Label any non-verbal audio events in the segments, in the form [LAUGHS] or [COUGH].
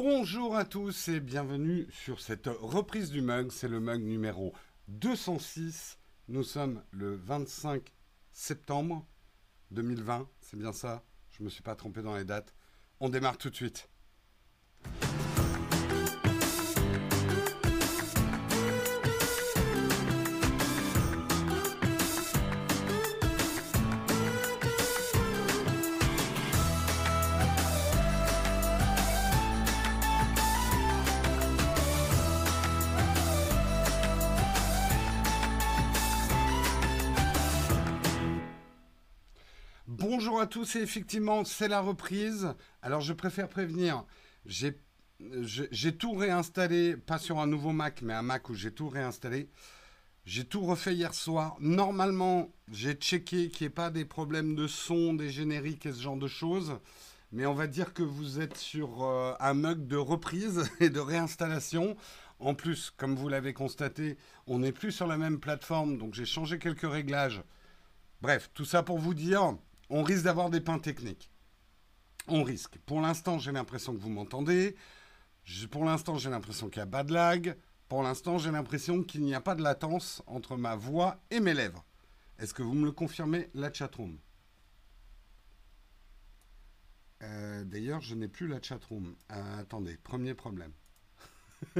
Bonjour à tous et bienvenue sur cette reprise du mug. C'est le mug numéro 206. Nous sommes le 25 septembre 2020. C'est bien ça? Je ne me suis pas trompé dans les dates. On démarre tout de suite. Tous et effectivement c'est la reprise. Alors je préfère prévenir, j'ai tout réinstallé, pas sur un nouveau Mac, mais un Mac où j'ai tout réinstallé. J'ai tout refait hier soir. Normalement, j'ai checké qu'il n'y ait pas des problèmes de son, des génériques et ce genre de choses. Mais on va dire que vous êtes sur euh, un mug de reprise [LAUGHS] et de réinstallation. En plus, comme vous l'avez constaté, on n'est plus sur la même plateforme, donc j'ai changé quelques réglages. Bref, tout ça pour vous dire, on risque d'avoir des pains techniques. On risque. Pour l'instant, j'ai l'impression que vous m'entendez. Pour l'instant, j'ai l'impression qu'il n'y a pas de lag. Pour l'instant, j'ai l'impression qu'il n'y a pas de latence entre ma voix et mes lèvres. Est-ce que vous me le confirmez, la chatroom? Euh, D'ailleurs, je n'ai plus la chatroom. Euh, attendez, premier problème. [LAUGHS]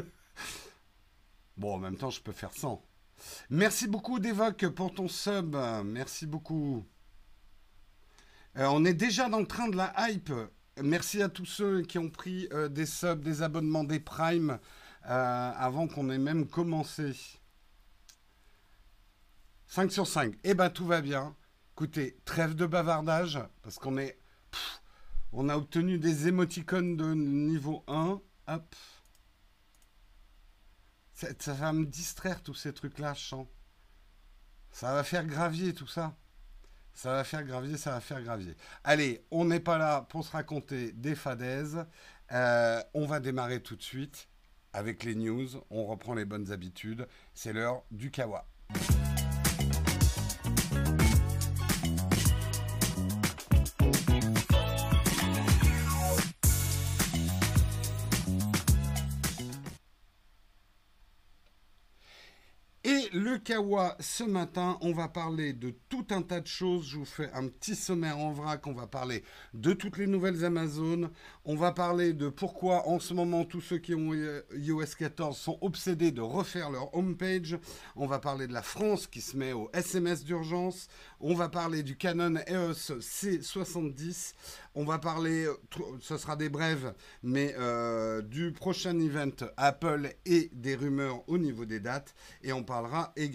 bon, en même temps, je peux faire sans. Merci beaucoup, Devoc, pour ton sub. Merci beaucoup. Euh, on est déjà dans le train de la hype. Merci à tous ceux qui ont pris euh, des subs, des abonnements, des primes euh, avant qu'on ait même commencé. 5 sur 5. Eh ben tout va bien. Écoutez, trêve de bavardage parce qu'on est on a obtenu des émoticônes de niveau 1. Hop. Ça, va me distraire tous ces trucs là, je sens. Ça va faire gravier tout ça. Ça va faire gravier, ça va faire gravier. Allez, on n'est pas là pour se raconter des fadaises. Euh, on va démarrer tout de suite avec les news. On reprend les bonnes habitudes. C'est l'heure du kawa. Kawa, ce matin, on va parler de tout un tas de choses. Je vous fais un petit sommaire en vrac. On va parler de toutes les nouvelles Amazones. On va parler de pourquoi en ce moment tous ceux qui ont iOS 14 sont obsédés de refaire leur homepage. On va parler de la France qui se met au SMS d'urgence. On va parler du Canon EOS C70. On va parler, ce sera des brèves, mais euh, du prochain event Apple et des rumeurs au niveau des dates. Et on parlera également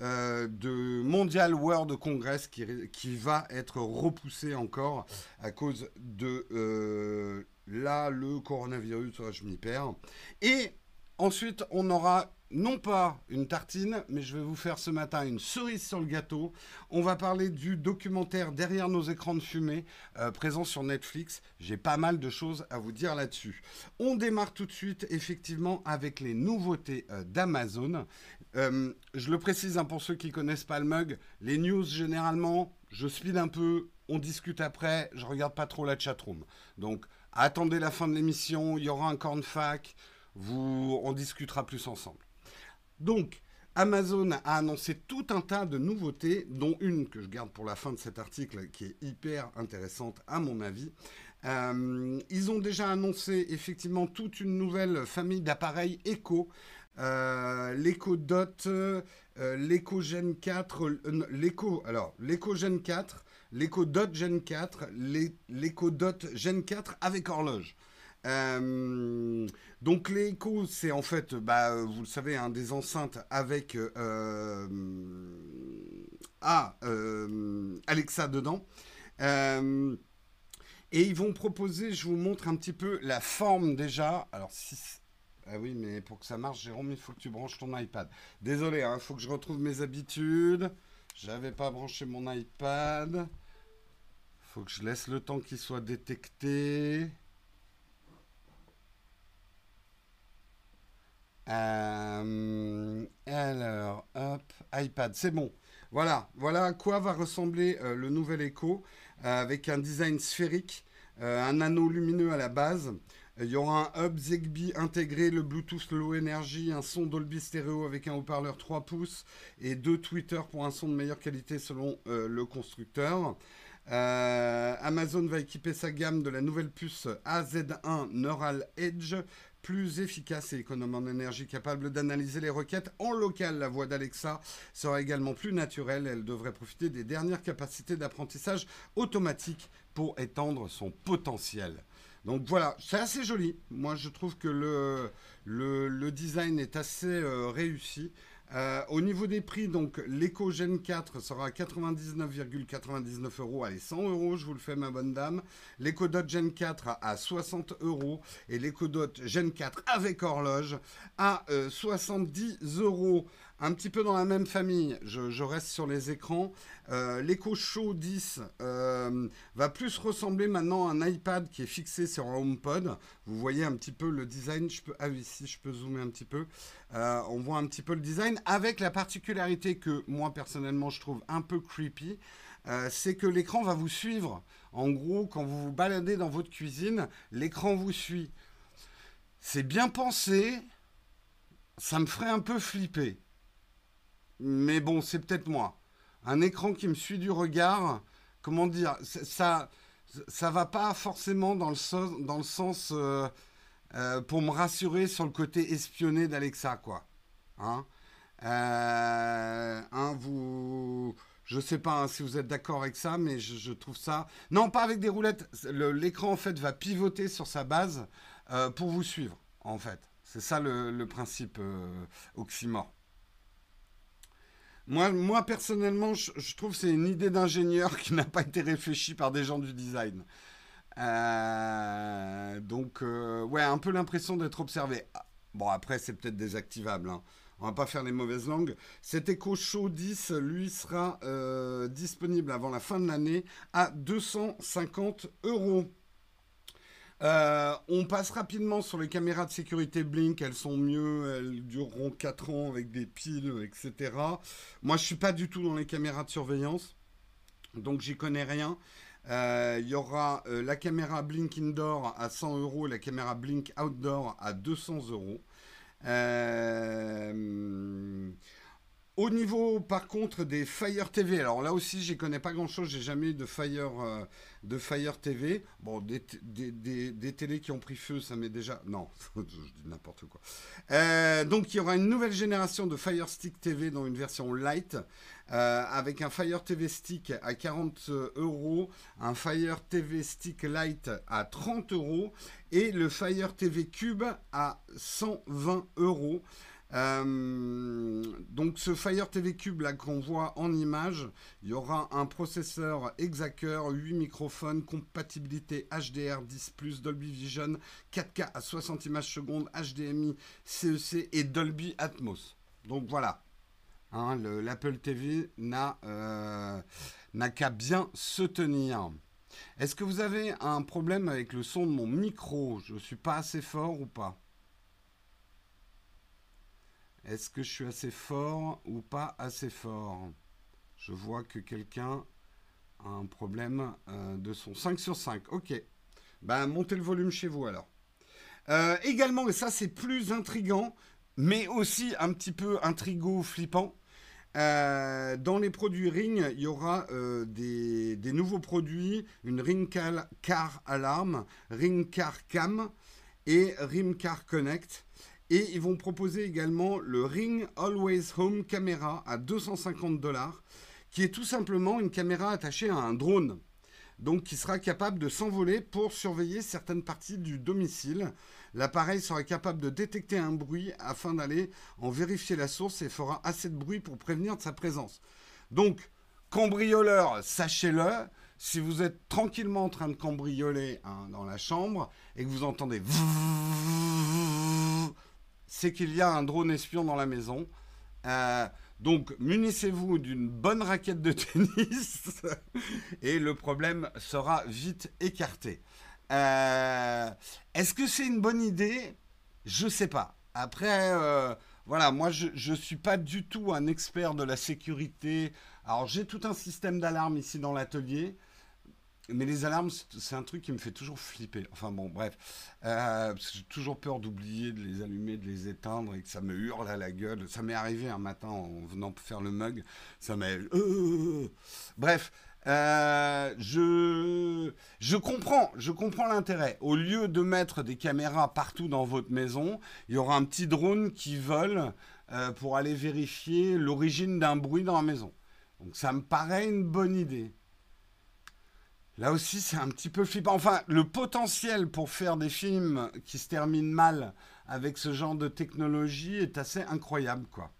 euh, de Mondial World Congress qui, qui, va être repoussé encore à cause de euh, là le coronavirus. Je m'y perds. Et ensuite, on aura non pas une tartine, mais je vais vous faire ce matin une cerise sur le gâteau. On va parler du documentaire Derrière nos écrans de fumée, euh, présent sur Netflix. J'ai pas mal de choses à vous dire là-dessus. On démarre tout de suite, effectivement, avec les nouveautés euh, d'Amazon. Euh, je le précise hein, pour ceux qui connaissent pas le mug, les news généralement, je speed un peu, on discute après, je regarde pas trop la chatroom. Donc attendez la fin de l'émission, il y aura un corn fac, vous, on discutera plus ensemble. Donc, Amazon a annoncé tout un tas de nouveautés, dont une que je garde pour la fin de cet article, qui est hyper intéressante à mon avis. Euh, ils ont déjà annoncé effectivement toute une nouvelle famille d'appareils Echo. Euh, l'Echo Dot, euh, l'Echo Gen 4, l'Echo, alors l'Echo Gen 4, l'Echo Dot Gen 4, l'Echo Dot Gen 4 avec horloge. Euh, donc les c'est en fait, bah, vous le savez, hein, des enceintes avec euh, euh, Alexa dedans. Et ils vont proposer, je vous montre un petit peu la forme déjà. Alors si... Ah oui, mais pour que ça marche, Jérôme, il faut que tu branches ton iPad. Désolé, il hein, faut que je retrouve mes habitudes. J'avais pas branché mon iPad. Faut que je laisse le temps qu'il soit détecté. Euh, alors, hop, iPad, c'est bon. Voilà, voilà à quoi va ressembler euh, le nouvel euh, avec un design sphérique, un anneau lumineux à la base. Il y aura un hub Zigbee intégré, le Bluetooth Low Energy, un son Dolby Stereo avec un haut-parleur 3 pouces et deux Twitter pour un son de meilleure qualité selon euh, le constructeur. Euh, Amazon va équiper sa gamme de la nouvelle puce AZ1 Neural Edge, plus efficace et économe en énergie, capable d'analyser les requêtes en local. La voix d'Alexa sera également plus naturelle. Elle devrait profiter des dernières capacités d'apprentissage automatique pour étendre son potentiel. Donc voilà, c'est assez joli. Moi, je trouve que le, le, design est assez euh, réussi. Euh, au niveau des prix, donc l'Eco Gen 4 sera à 99,99 euros. Allez, 100 euros, je vous le fais, ma bonne dame. L'Eco Dot Gen 4 à 60 euros. Et l'Eco Dot Gen 4 avec horloge à 70 euh, euros un petit peu dans la même famille, je, reste sur les écrans. Euh, L'Echo Show 10 euh, va plus ressembler maintenant à un iPad qui est fixé sur un HomePod. Vous voyez un petit peu le design. Ah oui, si je peux zoomer un petit peu. Euh, on voit un petit peu le design avec la particularité que moi personnellement je trouve un peu creepy. c'est que l'écran va vous suivre. En gros, quand vous vous baladez dans votre cuisine, l'écran vous suit. C'est bien pensé. Ça me ferait un peu flipper. Mais bon, c'est peut-être moi. Un écran qui me suit du regard, comment dire, ça, ça va pas forcément dans le, dans le sens euh, euh, pour me rassurer sur le côté espionné d'Alexa, quoi. Hein, euh, hein vous, je sais pas hein, si vous êtes d'accord avec ça, mais je, trouve ça. Non, pas avec des roulettes. L'écran en fait va pivoter sur sa base pour vous suivre, en fait. C'est ça le, le principe oxymore. Moi, moi personnellement, je, trouve que c'est une idée d'ingénieur qui n'a pas été réfléchie par des gens du design. Euh, donc, euh, ouais, un peu l'impression d'être observé. Bon, après, c'est peut-être désactivable. Hein. On va pas faire les mauvaises langues. Cet Echo Show 10, lui, sera euh, disponible avant la fin de l'année à 250 euros. Euh, on passe rapidement sur les caméras de sécurité Blink. Elles sont mieux, elles dureront 4 ans avec des piles, etc. Moi, je suis pas du tout dans les caméras de surveillance, donc j'y connais rien. Euh, il y aura euh, la caméra Blink Indoor à 100 euros, la caméra Blink Outdoor à 200 euros. Au niveau, par contre, des Fire TV, alors là aussi, j'y connais pas grand-chose. J'ai jamais eu de Fire, euh, de Fire TV. Bon, des, des, télés qui ont pris feu, ça m'est déjà... Non, [LAUGHS] je dis n'importe quoi. Euh, donc, il y aura une nouvelle génération de Fire Stick TV dans une version light, euh, avec un Fire TV Stick à 40 euros, un Fire TV Stick Light à 30 euros, et le Fire TV Cube à 120 euros. Euh, donc ce Fire TV Cube là qu'on voit en image, il y aura un processeur Exacer, 8 microphones, compatibilité HDR 10+, Dolby Vision, 4K à 60 images secondes, HDMI, CEC et Dolby Atmos. Donc voilà, hein, l'Apple TV euh, n'a qu'à bien se tenir. Est-ce que vous avez un problème avec le son de mon micro? Je ne suis pas assez fort ou pas? Est-ce que je suis assez fort ou pas assez fort? Je vois que quelqu'un a un problème euh, de son 5 sur 5. Ok. Ben, montez le volume chez vous alors. Euh, également, et ça c'est plus intrigant, mais aussi un petit peu intrigo, flippant. Euh, dans les produits Ring, il y aura des, nouveaux produits, une Ring Car Alarm, Ring Car Cam et Ring Car Connect. Et ils vont proposer également le Ring Always Home Camera à 250 dollars, qui est tout simplement une caméra attachée à un drone. Donc qui sera capable de s'envoler pour surveiller certaines parties du domicile. L'appareil sera capable de détecter un bruit afin d'aller en vérifier la source et fera assez de bruit pour prévenir de sa présence. Donc, cambrioleur, sachez-le, si vous êtes tranquillement en train de cambrioler hein, dans la chambre et que vous entendez c'est qu'il y a un drone espion dans la maison. Euh, donc, munissez-vous d'une bonne raquette de [LAUGHS] tennis [LAUGHS] et le problème sera vite écarté. Euh, est-ce que c'est une bonne idée? Je ne sais pas. Après, euh, voilà, moi, je ne suis pas du tout un expert de la sécurité. Alors, j'ai tout un système d'alarme ici dans l'atelier. Mais les alarmes, c'est un truc qui me fait toujours flipper. Enfin bon, bref. Euh, j'ai toujours peur d'oublier de les allumer, de les éteindre et que ça me hurle à la gueule. Ça m'est arrivé un matin en venant faire le mug. Ça m'a. Euh, bref. Euh, je, je comprends, je comprends l'intérêt. Au lieu de mettre des caméras partout dans votre maison, il y aura un petit drone qui vole pour aller vérifier l'origine d'un bruit dans la maison. Donc ça me paraît une bonne idée. Là aussi, c'est un petit peu flippant. Enfin, le potentiel pour faire des films qui se terminent mal avec ce genre de technologie est assez incroyable, quoi.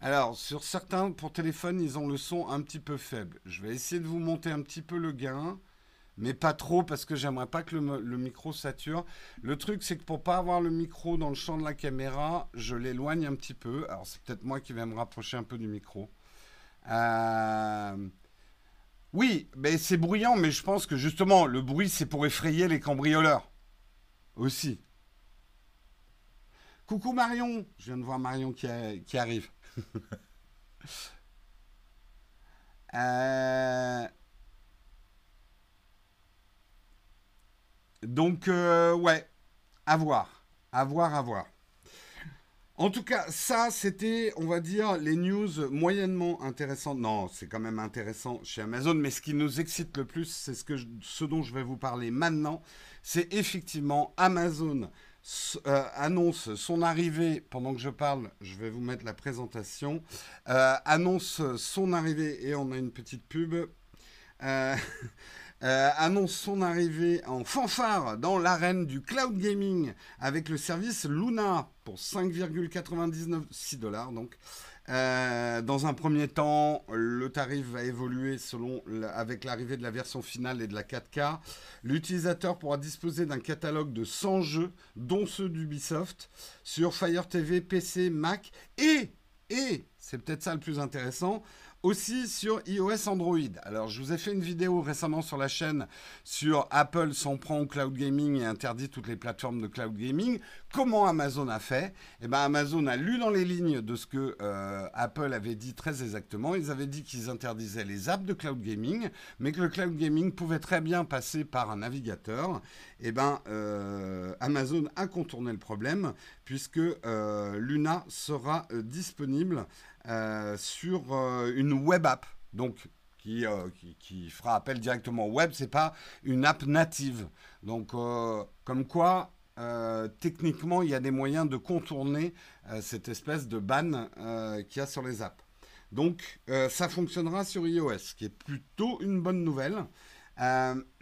Alors, sur certains, pour téléphone, ils ont le son un petit peu faible. Je vais essayer de vous monter un petit peu le gain, mais pas trop parce que j'aimerais pas que le, micro sature. Le truc, c'est que pour pas avoir le micro dans le champ de la caméra, je l'éloigne un petit peu. Alors, c'est peut-être moi qui vais me rapprocher un peu du micro. Euh, oui, mais c'est bruyant, mais je pense que justement, le bruit, c'est pour effrayer les cambrioleurs. Aussi. Coucou Marion, je viens de voir Marion qui, arrive. [LAUGHS] Euh, donc, euh, ouais, à voir, à voir, à voir. En tout cas, ça, c'était, on va dire, les news moyennement intéressantes. Non, c'est quand même intéressant chez Amazon, mais ce qui nous excite le plus, c'est ce, dont je vais vous parler maintenant. C'est effectivement Amazon euh, annonce son arrivée, pendant que je parle, je vais vous mettre la présentation, euh, annonce son arrivée, et on a une petite pub. Euh, [LAUGHS] Euh, annonce son arrivée en fanfare dans l'arène du cloud gaming avec le service Luna pour 5,99 dollars donc. Euh, dans un premier temps, le tarif va évoluer selon avec l'arrivée de la version finale et de la 4K. L'utilisateur pourra disposer d'un catalogue de 100 jeux, dont ceux d'Ubisoft, sur Fire TV, PC, Mac et, et c'est peut-être ça le plus intéressant, aussi sur iOS Android. Alors, je vous ai fait une vidéo récemment sur la chaîne sur Apple s'en prend au cloud gaming et interdit toutes les plateformes de cloud gaming. Comment Amazon a fait? Eh bien, Amazon a lu dans les lignes de ce que euh, Apple avait dit très exactement. Ils avaient dit qu'ils interdisaient les apps de cloud gaming, mais que le cloud gaming pouvait très bien passer par un navigateur. Eh bien, euh, Amazon a contourné le problème puisque euh, Luna sera disponible sur euh, une web app, donc euh, qui, qui, fera appel directement au web. C'est pas une app native. Donc, comme quoi, techniquement, il y a des moyens de contourner cette espèce de ban qu'il y a sur les apps. Donc, ça fonctionnera sur iOS, ce qui est plutôt une bonne nouvelle. [CLEARS THROAT]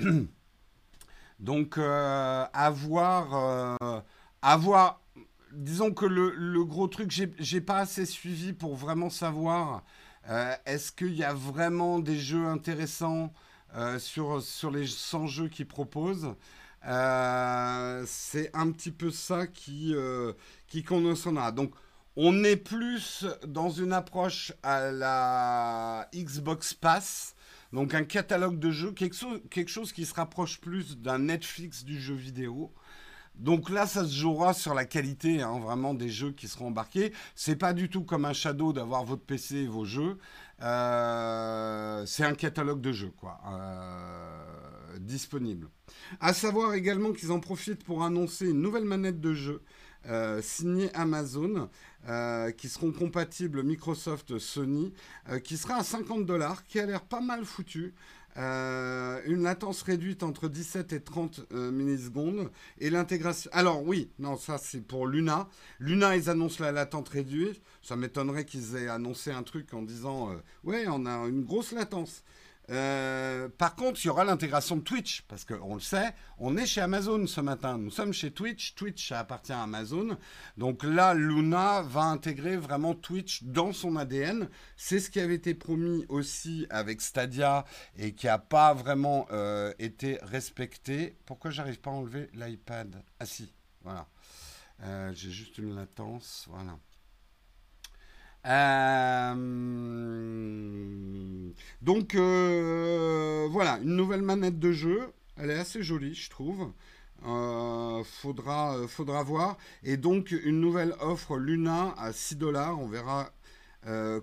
donc, à voir, à voir disons que le, gros truc, j'ai pas assez suivi pour vraiment savoir euh, est-ce qu'il y a vraiment des jeux intéressants euh, sur, sur les 100 jeux qu'ils proposent. Euh, c'est un petit peu ça qui, qui conditionnera. Donc, on est plus dans une approche à la Xbox Pass, donc un catalogue de jeux, quelque chose qui se rapproche plus d'un Netflix du jeu vidéo. Donc là, ça se jouera sur la qualité hein, vraiment des jeux qui seront embarqués. C'est pas du tout comme un Shadow d'avoir votre PC et vos jeux. Euh, c'est un catalogue de jeux quoi, euh, disponible. À savoir également qu'ils en profitent pour annoncer une nouvelle manette de jeu euh, signée Amazon. qui seront compatibles Microsoft Sony, qui sera à 50 dollars, qui a l'air pas mal foutu. Euh, une latence réduite entre 17 et 30 euh, millisecondes et l'intégration. Alors oui, non, ça c'est pour Luna. Luna, ils annoncent la latence réduite. Ça m'étonnerait qu'ils aient annoncé un truc en disant euh, ouais, on a une grosse latence. Euh, par contre, il y aura l'intégration de Twitch, parce qu'on le sait, on est chez Amazon ce matin. Nous sommes chez Twitch. Twitch, appartient à Amazon. Donc là, Luna va intégrer vraiment Twitch dans son ADN. C'est ce qui avait été promis aussi avec Stadia et qui n'a pas vraiment euh, été respecté. Pourquoi j'arrive pas à enlever l'iPad? Ah si, voilà. Euh, j'ai juste une latence, voilà. Euh, donc euh, voilà, une nouvelle manette de jeu. Elle est assez jolie, je trouve. Euh, faudra, voir. Et donc une nouvelle offre Luna à 6 dollars. On verra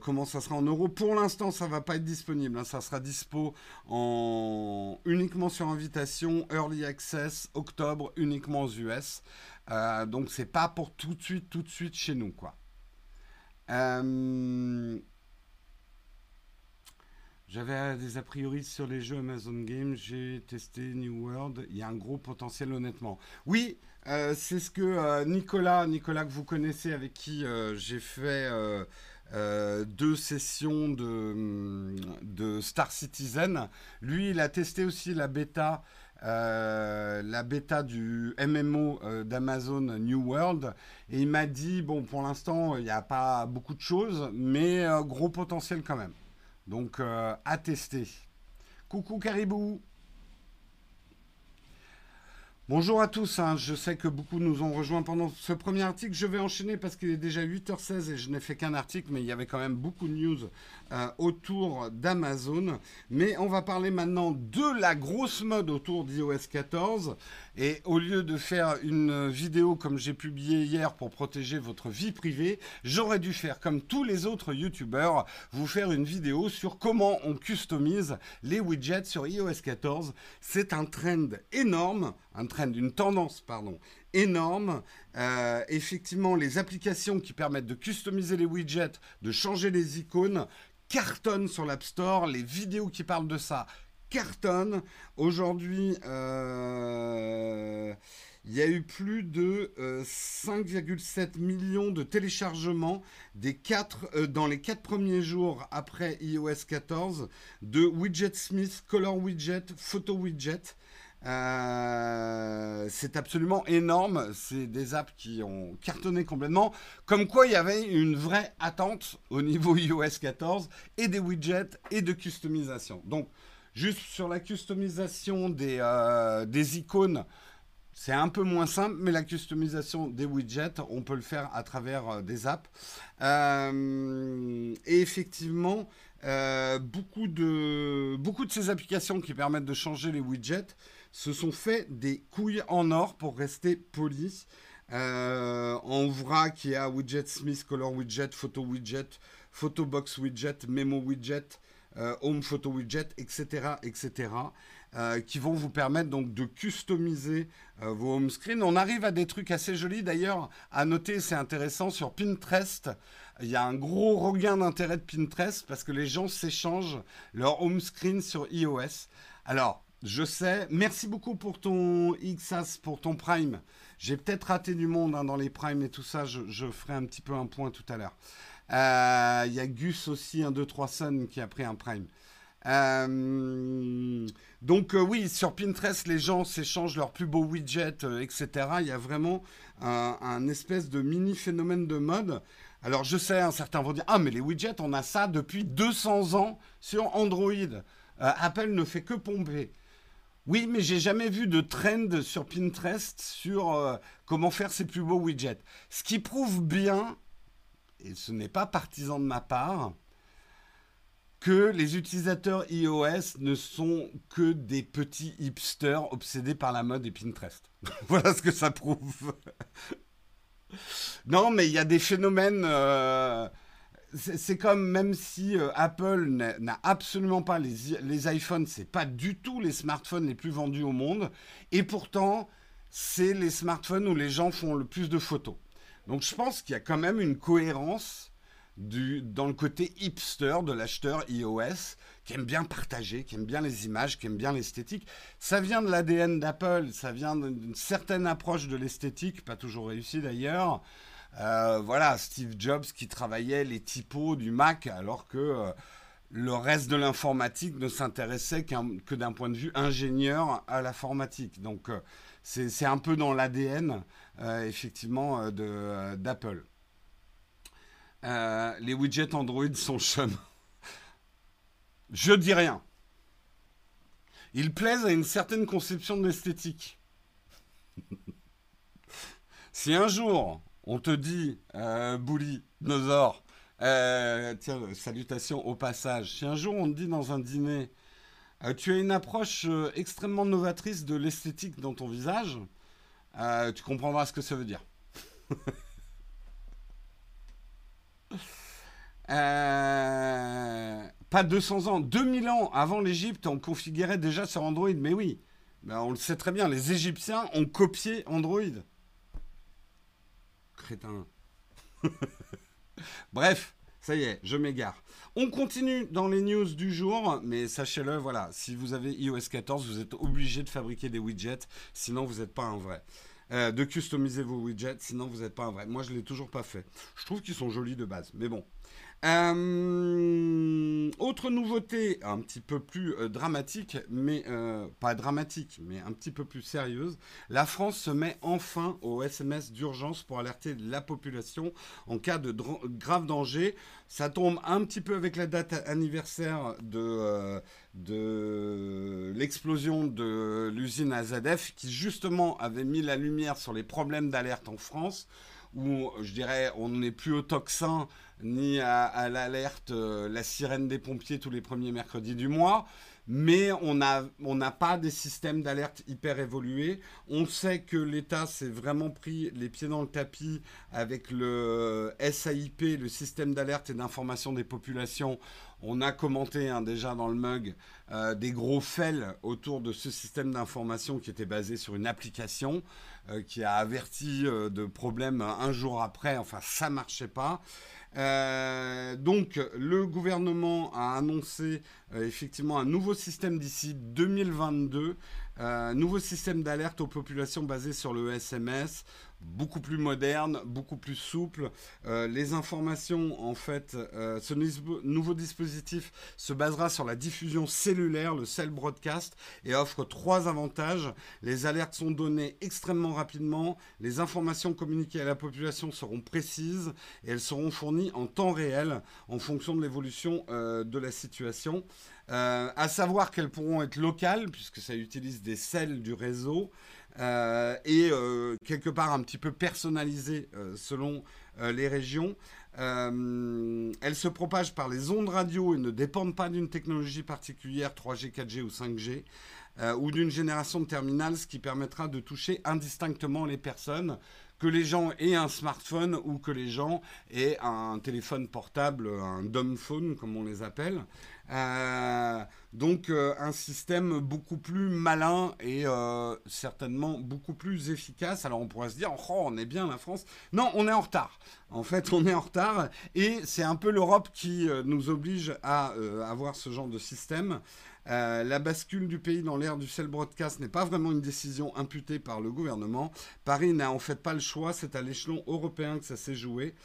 comment ça sera en euros. Pour l'instant, ça va pas être disponible. Hein. Ça sera dispo en uniquement sur invitation, early access, octobre, uniquement aux US. Euh, donc c'est pas pour tout de suite, tout de suite chez nous. Euh, j'avais des a priori sur les jeux Amazon Games. J'ai testé New World. Il y a un gros potentiel, honnêtement. Oui, c'est ce que Nicolas, Nicolas que vous connaissez, avec qui j'ai fait euh, deux sessions de, Star Citizen. Lui, il a testé aussi la bêta, euh, la bêta du MMO euh, d'Amazon New World. Et il m'a dit, bon, pour l'instant, il n'y a pas beaucoup de choses, mais gros potentiel quand même. Donc, à tester. Coucou Caribou Bonjour à tous, hein. je sais que beaucoup nous ont rejoints pendant ce premier article. Je vais enchaîner parce qu'il est déjà 8h16 et je n'ai fait qu'un article, mais il y avait quand même beaucoup de news euh, autour d'Amazon. Mais on va parler maintenant de la grosse mode autour d'iOS 14. Et au lieu de faire une vidéo comme j'ai publié hier pour protéger votre vie privée, j'aurais dû faire comme tous les autres YouTubeurs, vous faire une vidéo sur comment on customise les widgets sur iOS 14. C'est un trend énorme, un trend, une tendance, pardon, énorme. Euh, effectivement, les applications qui permettent de customiser les widgets, de changer les icônes, cartonnent sur l'App Store. Les vidéos qui parlent de ça cartonne. Aujourd'hui, euh, il y a eu plus de 5,7 euh, millions de téléchargements des euh, dans les 4 premiers jours après iOS 14 de Widget Smith, Color Widget, Photo Widget. c'est absolument énorme. C'est des apps qui ont cartonné complètement. Comme quoi, il y avait une vraie attente au niveau [LAUGHS] iOS 14 et des widgets et de customisation. Donc, Juste sur la customisation des, euh, des icônes, c'est un peu moins simple, mais la customisation des widgets, on peut le faire à travers euh, des apps. Euh, et effectivement, beaucoup, de, ces applications qui permettent de changer les widgets se sont fait des couilles en or pour rester polis. on verra qu'il y a Widget Smith, Color Widget, Photo Widget, Photo Box Widget, Memo Widget, euh, Home Photo Widget, etc., etc., euh, qui vont vous permettre donc de customiser euh, vos home screens. On arrive à des trucs assez jolis d'ailleurs. À noter, c'est intéressant sur Pinterest. Il y a un gros regain d'intérêt de Pinterest parce que les gens s'échangent leur home screen sur iOS. Alors, je sais. Merci beaucoup pour ton XAS, pour ton Prime. J'ai peut-être raté du monde hein, dans les Primes et tout ça. Je, je, ferai un petit peu un point tout à l'heure. Euh, il y a Gus aussi, un 2, 3 Sun, qui a pris un Prime. Euh, donc euh, oui, sur Pinterest, les gens s'échangent leurs plus beaux widgets, etc. Il y a vraiment un, espèce de mini phénomène de mode. Alors je sais, hein, certains vont dire ah mais les widgets, on a ça depuis 200 ans sur Android. Apple ne fait que pomper. Oui, mais j'ai jamais vu de trend sur Pinterest sur comment faire ses plus beaux widgets. Ce qui prouve bien et ce n'est pas partisan de ma part, que les utilisateurs iOS ne sont que des petits hipsters obsédés par la mode et Pinterest. [LAUGHS] voilà ce que ça prouve. non, mais il y a des phénomènes. Euh, c'est comme même si euh, Apple n'a absolument pas les, les iPhones, c'est pas du tout les smartphones les plus vendus au monde, et pourtant c'est les smartphones où les gens font le plus de photos. Donc je pense qu'il y a quand même une cohérence dans le côté hipster de l'acheteur iOS qui aime bien partager, qui aime bien les images, qui aime bien l'esthétique. Ça vient de l'ADN d'Apple, ça vient d'une certaine approche de l'esthétique, pas toujours réussie d'ailleurs. Euh, voilà, Steve Jobs qui travaillait les typos du Mac alors que euh, le reste de l'informatique ne s'intéressait que d'un point de vue ingénieur à l'informatique. Donc euh, c'est un peu dans l'ADN, effectivement, euh, d'Apple. les widgets Android sont chum. Je dis rien. Ils plaisent à une certaine conception de l'esthétique. [LAUGHS] si un jour on te dit, euh, Bouli, Nosor, salutations au passage, si un jour on te dit dans un dîner, euh, tu as une approche euh, extrêmement novatrice de l'esthétique dans ton visage. Euh, tu comprendras ce que ça veut dire. [LAUGHS] Euh, pas 200 ans, 2000 ans avant l'Égypte, on configurait déjà sur Android. Mais oui, ben, on le sait très bien, les Égyptiens ont copié Android. Crétin. [LAUGHS] Bref, ça y est, je m'égare. On continue dans les news du jour, mais sachez-le, voilà, si vous avez iOS 14, vous êtes obligé de fabriquer des widgets, sinon vous n'êtes pas un vrai. Euh, de customiser vos widgets, sinon vous n'êtes pas un vrai. Moi, je ne l'ai toujours pas fait. Je trouve qu'ils sont jolis de base, mais bon. Euh, autre nouveauté, un petit peu plus euh, dramatique, mais euh, pas dramatique, mais un petit peu plus sérieuse. La France se met enfin au SMS d'urgence pour alerter la population en cas de grave danger. Ça tombe un petit peu avec la date anniversaire de, de l'explosion de l'usine AZF qui justement avait mis la lumière sur les problèmes d'alerte en France où je dirais on n'est plus au toxin ni à, l'alerte, euh, la sirène des pompiers tous les premiers mercredis du mois. Mais on n'a on pas des systèmes d'alerte hyper évolués. On sait que l'État s'est vraiment pris les pieds dans le tapis avec le SAIP, le système d'alerte et d'information des populations. On a commenté hein, déjà dans le mug euh, des gros fails autour de ce système d'information qui était basé sur une application euh, qui a averti de problèmes un jour après. Enfin, ça marchait pas. Euh, donc, le gouvernement a annoncé euh, effectivement un nouveau système d'ici 2022, un nouveau système d'alerte aux populations basé sur le SMS beaucoup plus moderne, beaucoup plus souple. Euh, les informations, en fait, euh, ce nouveau dispositif se basera sur la diffusion cellulaire, le cell broadcast, et offre trois avantages. Les alertes sont données extrêmement rapidement, les informations communiquées à la population seront précises et elles seront fournies en temps réel en fonction de l'évolution euh, de la situation. À savoir qu'elles pourront être locales, puisque ça utilise des cells du réseau. Euh, et euh, quelque part un petit peu personnalisée euh, selon les régions. elles se propagent par les ondes radio et ne dépendent pas d'une technologie particulière 3G, 4G ou 5G. ou d'une génération de terminales, ce qui permettra de toucher indistinctement les personnes, que les gens aient un smartphone ou que les gens aient un téléphone portable, un dumb phone comme on les appelle. Euh, donc euh, un système beaucoup plus malin et euh, certainement beaucoup plus efficace. Alors on pourrait se dire, oh, on est bien la France. Non, on est en retard. En fait, on est en retard et c'est un peu l'Europe qui nous oblige à avoir ce genre de système. la bascule du pays dans l'ère du cell broadcast n'est pas vraiment une décision imputée par le gouvernement. Paris n'a en fait pas le choix, c'est à l'échelon européen que ça s'est joué,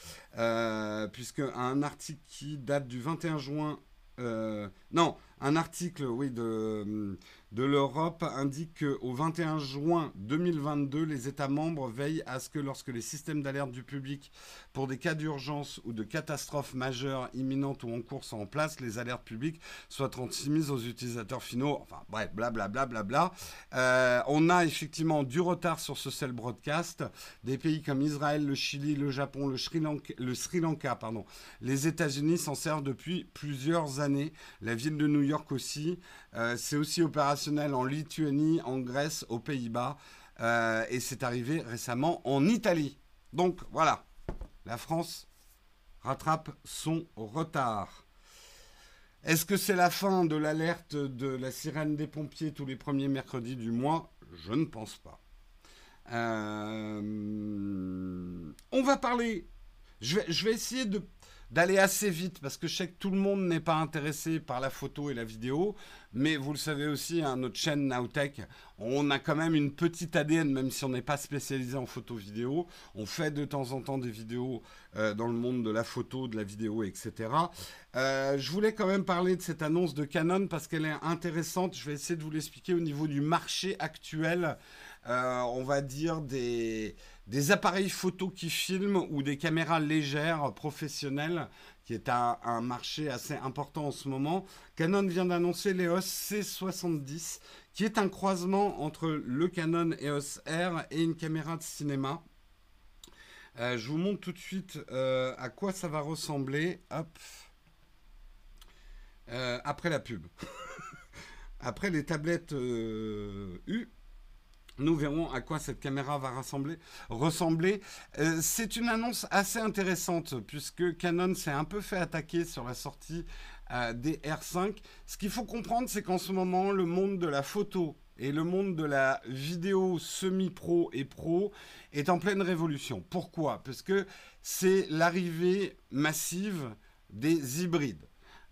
puisque un article qui date du 21 juin euh, non, un article, oui, de, de l'Europe indique qu'au 21 juin 2022, les États membres veillent à ce que lorsque les systèmes d'alerte du public pour des cas d'urgence ou de catastrophes majeures imminentes ou en cours sont en place, les alertes publiques soient transmises aux utilisateurs finaux. Enfin bref, blablabla. Bla, bla, bla, euh, on a effectivement du retard sur ce cell broadcast. Des pays comme Israël, le Chili, le Japon, le Sri Lanka, le Sri Lanka pardon, les États-Unis s'en servent depuis plusieurs années. La ville de New York aussi. Euh, c'est aussi opérationnel en Lituanie, en Grèce, aux Pays-Bas. Euh, et c'est arrivé récemment en Italie. Donc voilà, la France rattrape son retard. Est-ce que c'est la fin de l'alerte de la sirène des pompiers tous les premiers mercredis du mois? Je ne pense pas. Euh, on va parler. Je vais, je vais essayer de d'aller assez vite parce que je sais que tout le monde n'est pas intéressé par la photo et la vidéo, mais vous le savez aussi, hein, notre chaîne Nowtech, on a quand même une petite ADN, même si on n'est pas spécialisé en photo vidéo. On fait de temps en temps des vidéos euh, dans le monde de la photo, de la vidéo, etc. Euh, je voulais quand même parler de cette annonce de Canon parce qu'elle est intéressante. Je vais essayer de vous l'expliquer au niveau du marché actuel. Euh, on va dire des des appareils photo qui filment ou des caméras légères professionnelles, qui est un, marché assez important en ce moment. Canon vient d'annoncer l'EOS C70, qui est un croisement entre le Canon EOS R et une caméra de cinéma. Euh, je vous montre tout de suite euh, à quoi ça va ressembler. Hop. Euh, après la pub. [LAUGHS] après les tablettes U. Nous verrons à quoi cette caméra va ressembler. Euh, c'est une annonce assez intéressante puisque Canon s'est un peu fait attaquer sur la sortie euh, des R5. Ce qu'il faut comprendre, c'est qu'en ce moment, le monde de la photo et le monde de la vidéo semi-pro et pro est en pleine révolution. Pourquoi? Parce que c'est l'arrivée massive des hybrides.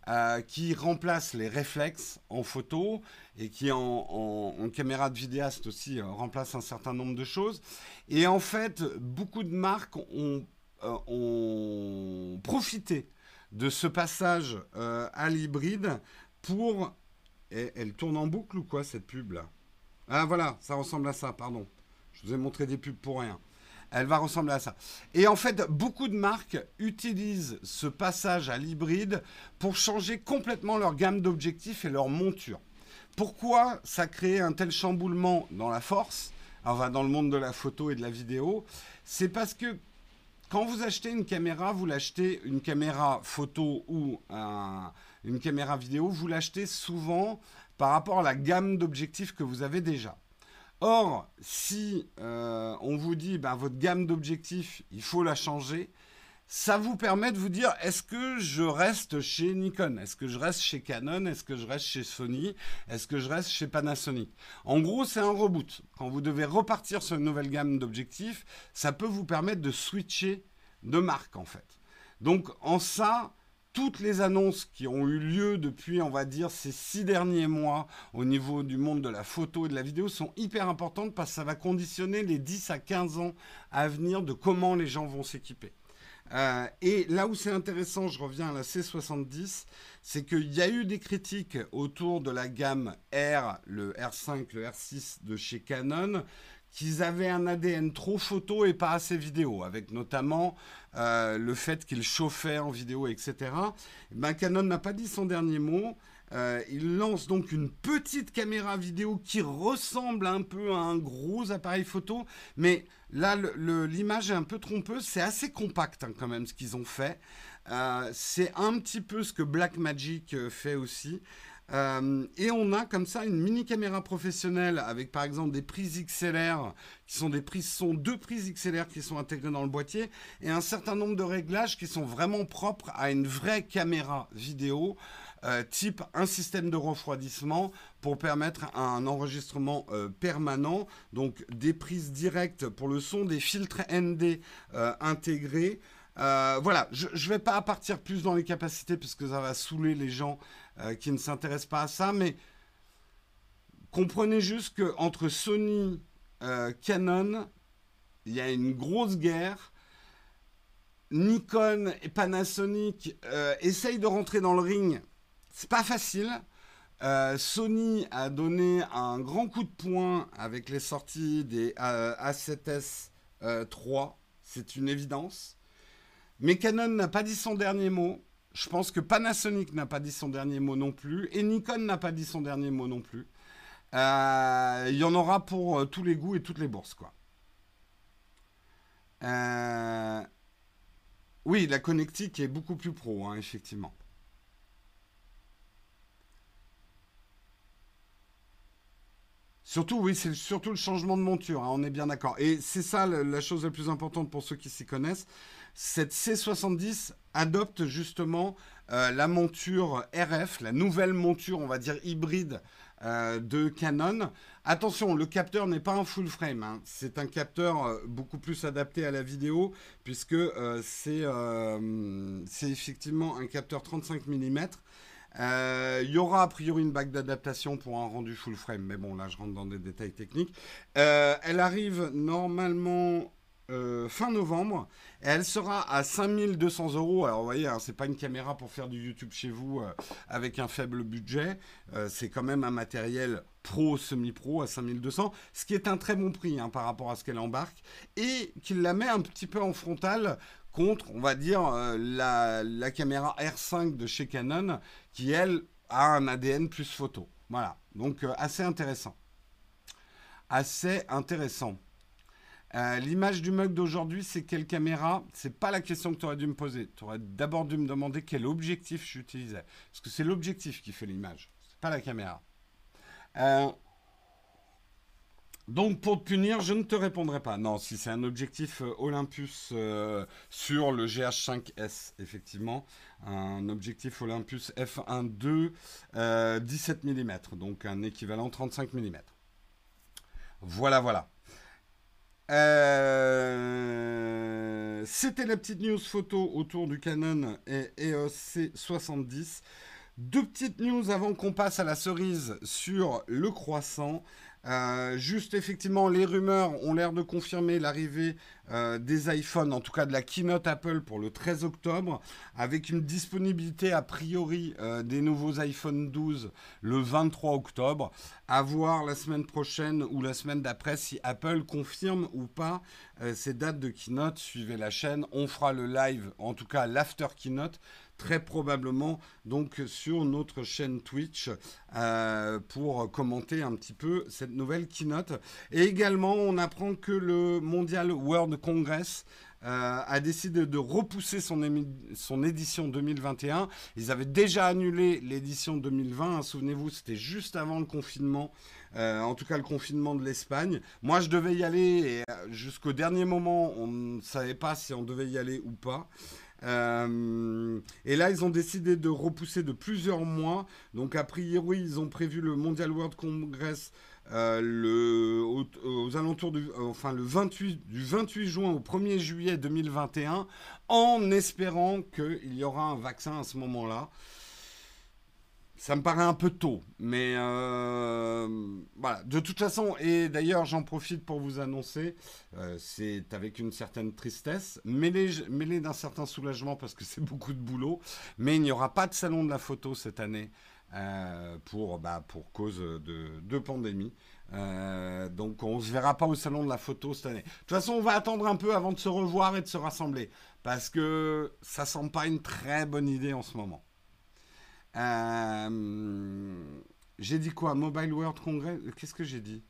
Euh, qui remplacent les réflexes en photo et qui en, caméra de vidéaste aussi euh, remplacent un certain nombre de choses. Et en fait, beaucoup de marques ont, ont profité de ce passage euh, à l'hybride pour... elle tourne en boucle ou quoi cette pub là Ah voilà, ça ressemble à ça, pardon. Je vous ai montré des pubs pour rien. Elle va ressembler à ça. Et en fait, beaucoup de marques utilisent ce passage à l'hybride pour changer complètement leur gamme d'objectifs et leur monture. Pourquoi ça crée un tel chamboulement dans la force, enfin dans le monde de la photo et de la vidéo? C'est parce que quand vous achetez une caméra, vous l'achetez une caméra photo ou une caméra vidéo, vous l'achetez souvent par rapport à la gamme d'objectifs que vous avez déjà. Or, si euh, on vous dit ben, votre gamme d'objectifs, il faut la changer, ça vous permet de vous dire est-ce que je reste chez Nikon? Est-ce que je reste chez Canon? Est-ce que je reste chez Sony? Est-ce que je reste chez Panasonic? En gros, c'est un reboot. Quand vous devez repartir sur une nouvelle gamme d'objectifs, ça peut vous permettre de switcher de marque en fait. Donc en ça, toutes les annonces qui ont eu lieu depuis, on va dire, ces six derniers mois au niveau du monde de la photo et de la vidéo sont hyper importantes parce que ça va conditionner les 10 à 15 ans à venir de comment les gens vont s'équiper. Euh, et là où c'est intéressant, je reviens à la C70, c'est qu'il y a eu des critiques autour de la gamme R, le R5, le R6 de chez Canon, qu'ils avaient un ADN trop photo et pas assez vidéo, avec notamment euh, le fait qu'ils chauffaient en vidéo, etc. Ben, Canon n'a pas dit son dernier mot. Euh, il lance donc une petite caméra vidéo qui ressemble un peu à un gros appareil photo, mais là l'image est un peu trompeuse. C'est assez compact hein, quand même ce qu'ils ont fait. Euh, c'est un petit peu ce que Blackmagic euh, fait aussi. Et on a comme ça une mini caméra professionnelle avec par exemple des prises XLR qui sont des prises son, deux prises XLR qui sont intégrées dans le boîtier et un certain nombre de réglages qui sont vraiment propres à une vraie caméra vidéo. Euh, type un système de refroidissement pour permettre un enregistrement euh, permanent, donc des prises directes pour le son, des filtres ND euh, voilà, je ne vais pas partir plus dans les capacités puisque ça va saouler les gens qui ne s'intéressent pas à ça, mais comprenez juste qu'entre Sony, Canon, il y a une grosse guerre. Nikon et Panasonic essayent de rentrer dans le ring c'est pas facile. Euh, Sony a donné un grand coup de poing avec les sorties des A7S 3, euh, c'est une évidence. Mais Canon n'a pas dit son dernier mot. Je pense que Panasonic n'a pas dit son dernier mot non plus. Et Nikon n'a pas dit son dernier mot non plus. Euh, il y en aura pour tous les goûts et toutes les bourses, quoi. Oui, la connectique est beaucoup plus pro, hein, effectivement. Surtout, oui, c'est surtout le changement de monture, hein, on est bien d'accord. Et c'est ça la, chose la plus importante pour ceux qui s'y connaissent. Cette C70 adopte justement euh, la monture RF, la nouvelle monture, on va dire hybride euh, de Canon. Attention, le capteur n'est pas un full frame, hein. c'est un capteur euh, beaucoup plus adapté à la vidéo, puisque c'est effectivement un capteur 35 mm il y aura a priori une bague d'adaptation pour un rendu full frame, mais bon, là je rentre dans des détails techniques. Elle arrive normalement euh, fin novembre. Et elle sera à 5200 euros. Alors vous voyez, hein, c'est pas une caméra pour faire du YouTube chez vous avec un faible budget. c'est quand même un matériel pro, semi-pro à 5200, ce qui est un très bon prix hein, par rapport à ce qu'elle embarque et qui la met un petit peu en frontal contre, on va dire, la, la, caméra R5 de chez Canon qui, elle, a un ADN plus photo. Voilà, donc euh, assez intéressant. Assez intéressant. Euh, l'image du mug d'aujourd'hui, c'est quelle caméra? C'est pas la question que tu aurais dû me poser. Tu aurais d'abord dû me demander quel objectif j'utilisais. Parce que c'est l'objectif qui fait l'image, pas la caméra. Euh, Donc pour te punir, je ne te répondrai pas. Non, si c'est un objectif euh, Olympus sur le GH5S, effectivement, un objectif Olympus f1.2 17 mm, donc un équivalent 35 mm. Voilà, voilà. Euh, c'était la petite news photo autour du Canon EOS C70. Deux petites news avant qu'on passe à la cerise sur le croissant. Euh, juste effectivement, les rumeurs ont l'air de confirmer l'arrivée euh, des iPhones, en tout cas de la keynote Apple pour le 13 octobre, avec une disponibilité a priori euh, des nouveaux iPhone 12 le 23 octobre. À voir la semaine prochaine ou la semaine d'après si Apple confirme ou pas ces dates de keynote. Suivez la chaîne, on fera le live, en tout cas l'after keynote très probablement donc sur notre chaîne Twitch euh, pour commenter un petit peu cette nouvelle keynote. Et également, on apprend que le Mondial World Congress euh, a décidé de repousser son, édition 2021. Ils avaient déjà annulé l'édition 2020. Hein, souvenez-vous, c'était juste avant le confinement. Euh, en tout cas, le confinement de l'Espagne. Moi, je devais y aller et jusqu'au dernier moment, on ne savait pas si on devait y aller ou pas. Euh, et là, ils ont décidé de repousser de plusieurs mois. Donc, a priori, ils ont prévu le Mondial World Congress euh, aux, alentours enfin, le 28, du 28 juin au 1er juillet 2021, en espérant qu'il y aura un vaccin à ce moment-là. Ça me paraît un peu tôt, mais euh, voilà. De toute façon, et d'ailleurs, j'en profite pour vous annoncer, euh, c'est avec une certaine tristesse, mêlée, d'un certain soulagement parce que [LAUGHS] c'est beaucoup de boulot, mais il n'y aura pas de salon de la photo cette année euh, pour, bah, pour cause de, pandémie. donc on ne se verra pas au salon de la photo cette année. De toute façon, on va attendre un peu avant de se revoir et de se rassembler, parce que ça semble pas une très bonne idée en ce moment. Euh, j'ai dit quoi? Mobile World Congress? Qu'est-ce que j'ai dit?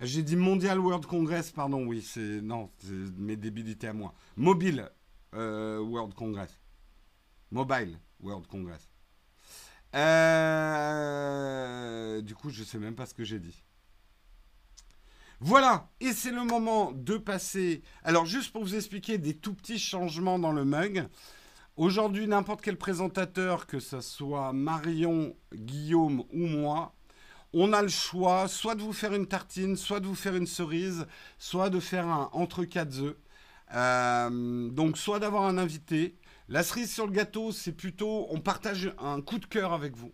J'ai dit Mondial World Congress, pardon, oui, c'est. Non, c'est mes débilités à moi. Mobile euh, World Congress. Mobile World Congress. Euh, du coup, je sais même pas ce que j'ai dit. Voilà, et c'est le moment de passer. Alors, juste pour vous expliquer des tout petits changements dans le mug. Aujourd'hui, n'importe quel présentateur, que ce soit Marion, Guillaume ou moi, on a le choix soit de vous faire une tartine, soit de vous faire une cerise, soit de faire un entre quatre œufs. Euh, donc, soit d'avoir un invité. La cerise sur le gâteau, c'est plutôt, on partage un coup de cœur avec vous.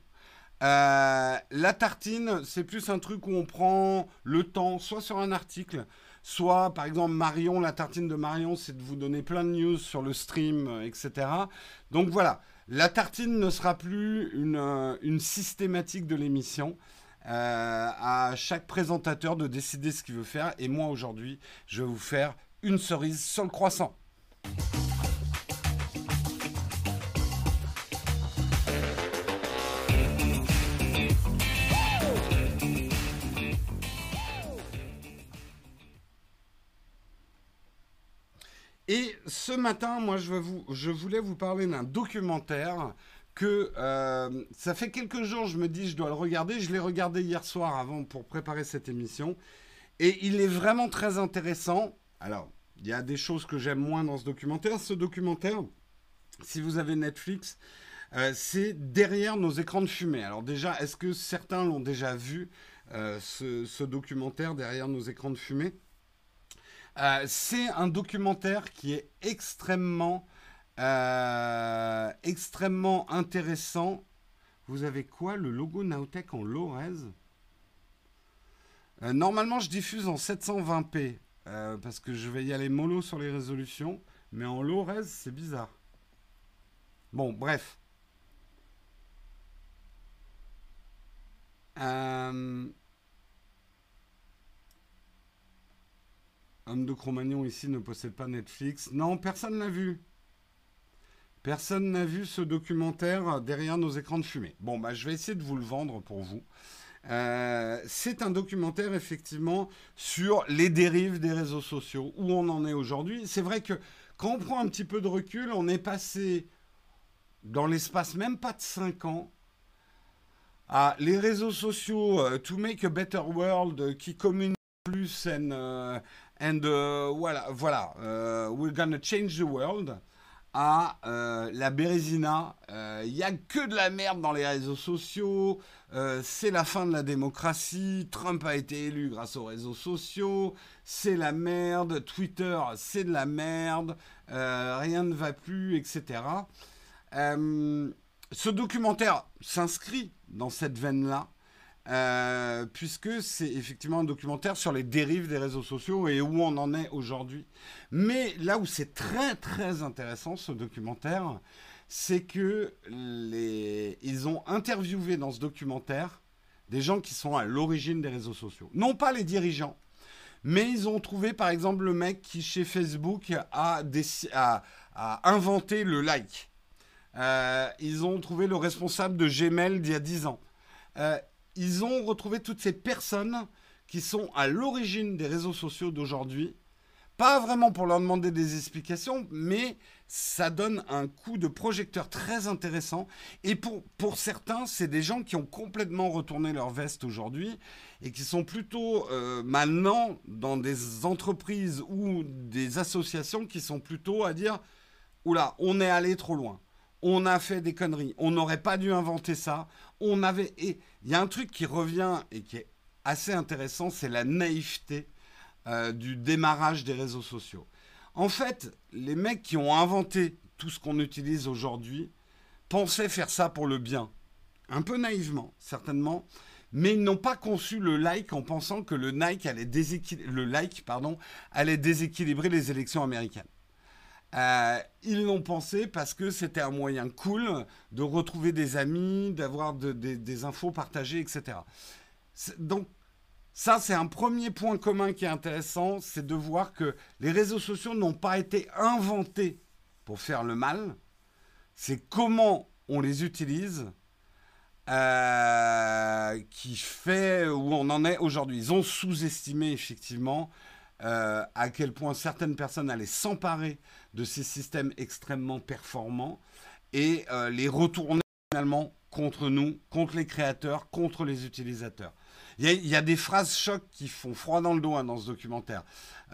Euh, la tartine, c'est plus un truc où on prend le temps, soit sur un article, Soit, par exemple, Marion, la tartine de Marion, c'est de vous donner plein de news sur le stream, euh, etc. Donc voilà, la tartine ne sera plus une, euh, systématique de l'émission. Euh, à chaque présentateur de décider ce qu'il veut faire. Et moi, aujourd'hui, je vais vous faire une cerise sur le croissant. Et ce matin, moi, je, vous, je voulais vous parler d'un documentaire que euh, ça fait quelques jours, je me dis, je dois le regarder. Je l'ai regardé hier soir avant pour préparer cette émission. Et il est vraiment très intéressant. Alors, il y a des choses que j'aime moins dans ce documentaire. Ce documentaire, si vous avez Netflix, euh, c'est derrière nos écrans de fumée. Alors déjà, est-ce que certains l'ont déjà vu, euh, ce, documentaire derrière nos écrans de fumée? Euh, c'est un documentaire qui est extrêmement, euh, extrêmement intéressant. Vous avez quoi Le logo Naotech en low res euh, Normalement, je diffuse en 720p parce que je vais y aller mollo sur les résolutions. Mais en low res, c'est bizarre. Bon, bref. Euh, Homme de Cro-Magnon ici ne possède pas Netflix. Non, personne n'a vu. Personne n'a vu ce documentaire derrière nos écrans de fumée. Bon, bah, je vais essayer de vous le vendre pour vous. Euh, c'est un documentaire effectivement sur les dérives des réseaux sociaux, où on en est aujourd'hui. C'est vrai que quand on prend un petit peu de recul, on est passé dans l'espace même pas de 5 ans Ah, les réseaux sociaux, euh, to make a better world, euh, qui communiquent plus and, euh, and voilà, voilà, we're gonna change the world. À la Bérésina, il n'y a que de la merde dans les réseaux sociaux, c'est la fin de la démocratie, Trump a été élu grâce aux réseaux sociaux, c'est la merde, Twitter, c'est de la merde, rien ne va plus, etc. ce documentaire s'inscrit dans cette veine-là, euh, puisque c'est effectivement un documentaire sur les dérives des réseaux sociaux et où on en est aujourd'hui. Mais là où c'est très très intéressant ce documentaire, c'est que ils ont interviewé dans ce documentaire des gens qui sont à l'origine des réseaux sociaux. Non pas les dirigeants, mais ils ont trouvé par exemple le mec qui chez Facebook a, a inventé le like. Euh, ils ont trouvé le responsable de Gmail d'il y a 10 ans. Euh, ils ont retrouvé toutes ces personnes qui sont à l'origine des réseaux sociaux d'aujourd'hui. Pas vraiment pour leur demander des explications, mais ça donne un coup de projecteur très intéressant. Et pour, pour certains, c'est des gens qui ont complètement retourné leur veste aujourd'hui et qui sont plutôt euh, maintenant dans des entreprises ou des associations qui sont plutôt à dire, oula, on est allé trop loin on a fait des conneries, on n'aurait pas dû inventer ça. On avait et il y a un truc qui revient et qui est assez intéressant, c'est la naïveté euh, du démarrage des réseaux sociaux. En fait, les mecs qui ont inventé tout ce qu'on utilise aujourd'hui pensaient faire ça pour le bien, un peu naïvement certainement, mais ils n'ont pas conçu le like en pensant que le, allait le like allait déséquilibrer les élections américaines. Euh, ils l'ont pensé parce que c'était un moyen cool de retrouver des amis, d'avoir des infos partagées, etc. Donc, ça, c'est un premier point commun qui est intéressant, c'est de voir que les réseaux sociaux n'ont pas été inventés pour faire le mal, c'est comment on les utilise euh, qui fait où on en est aujourd'hui. Ils ont sous-estimé effectivement euh, à quel point certaines personnes allaient s'emparer de ces systèmes extrêmement performants et euh, les retourner finalement contre nous, contre les créateurs, contre les utilisateurs. Il y, a, des phrases chocs qui font froid dans le dos hein, dans ce documentaire.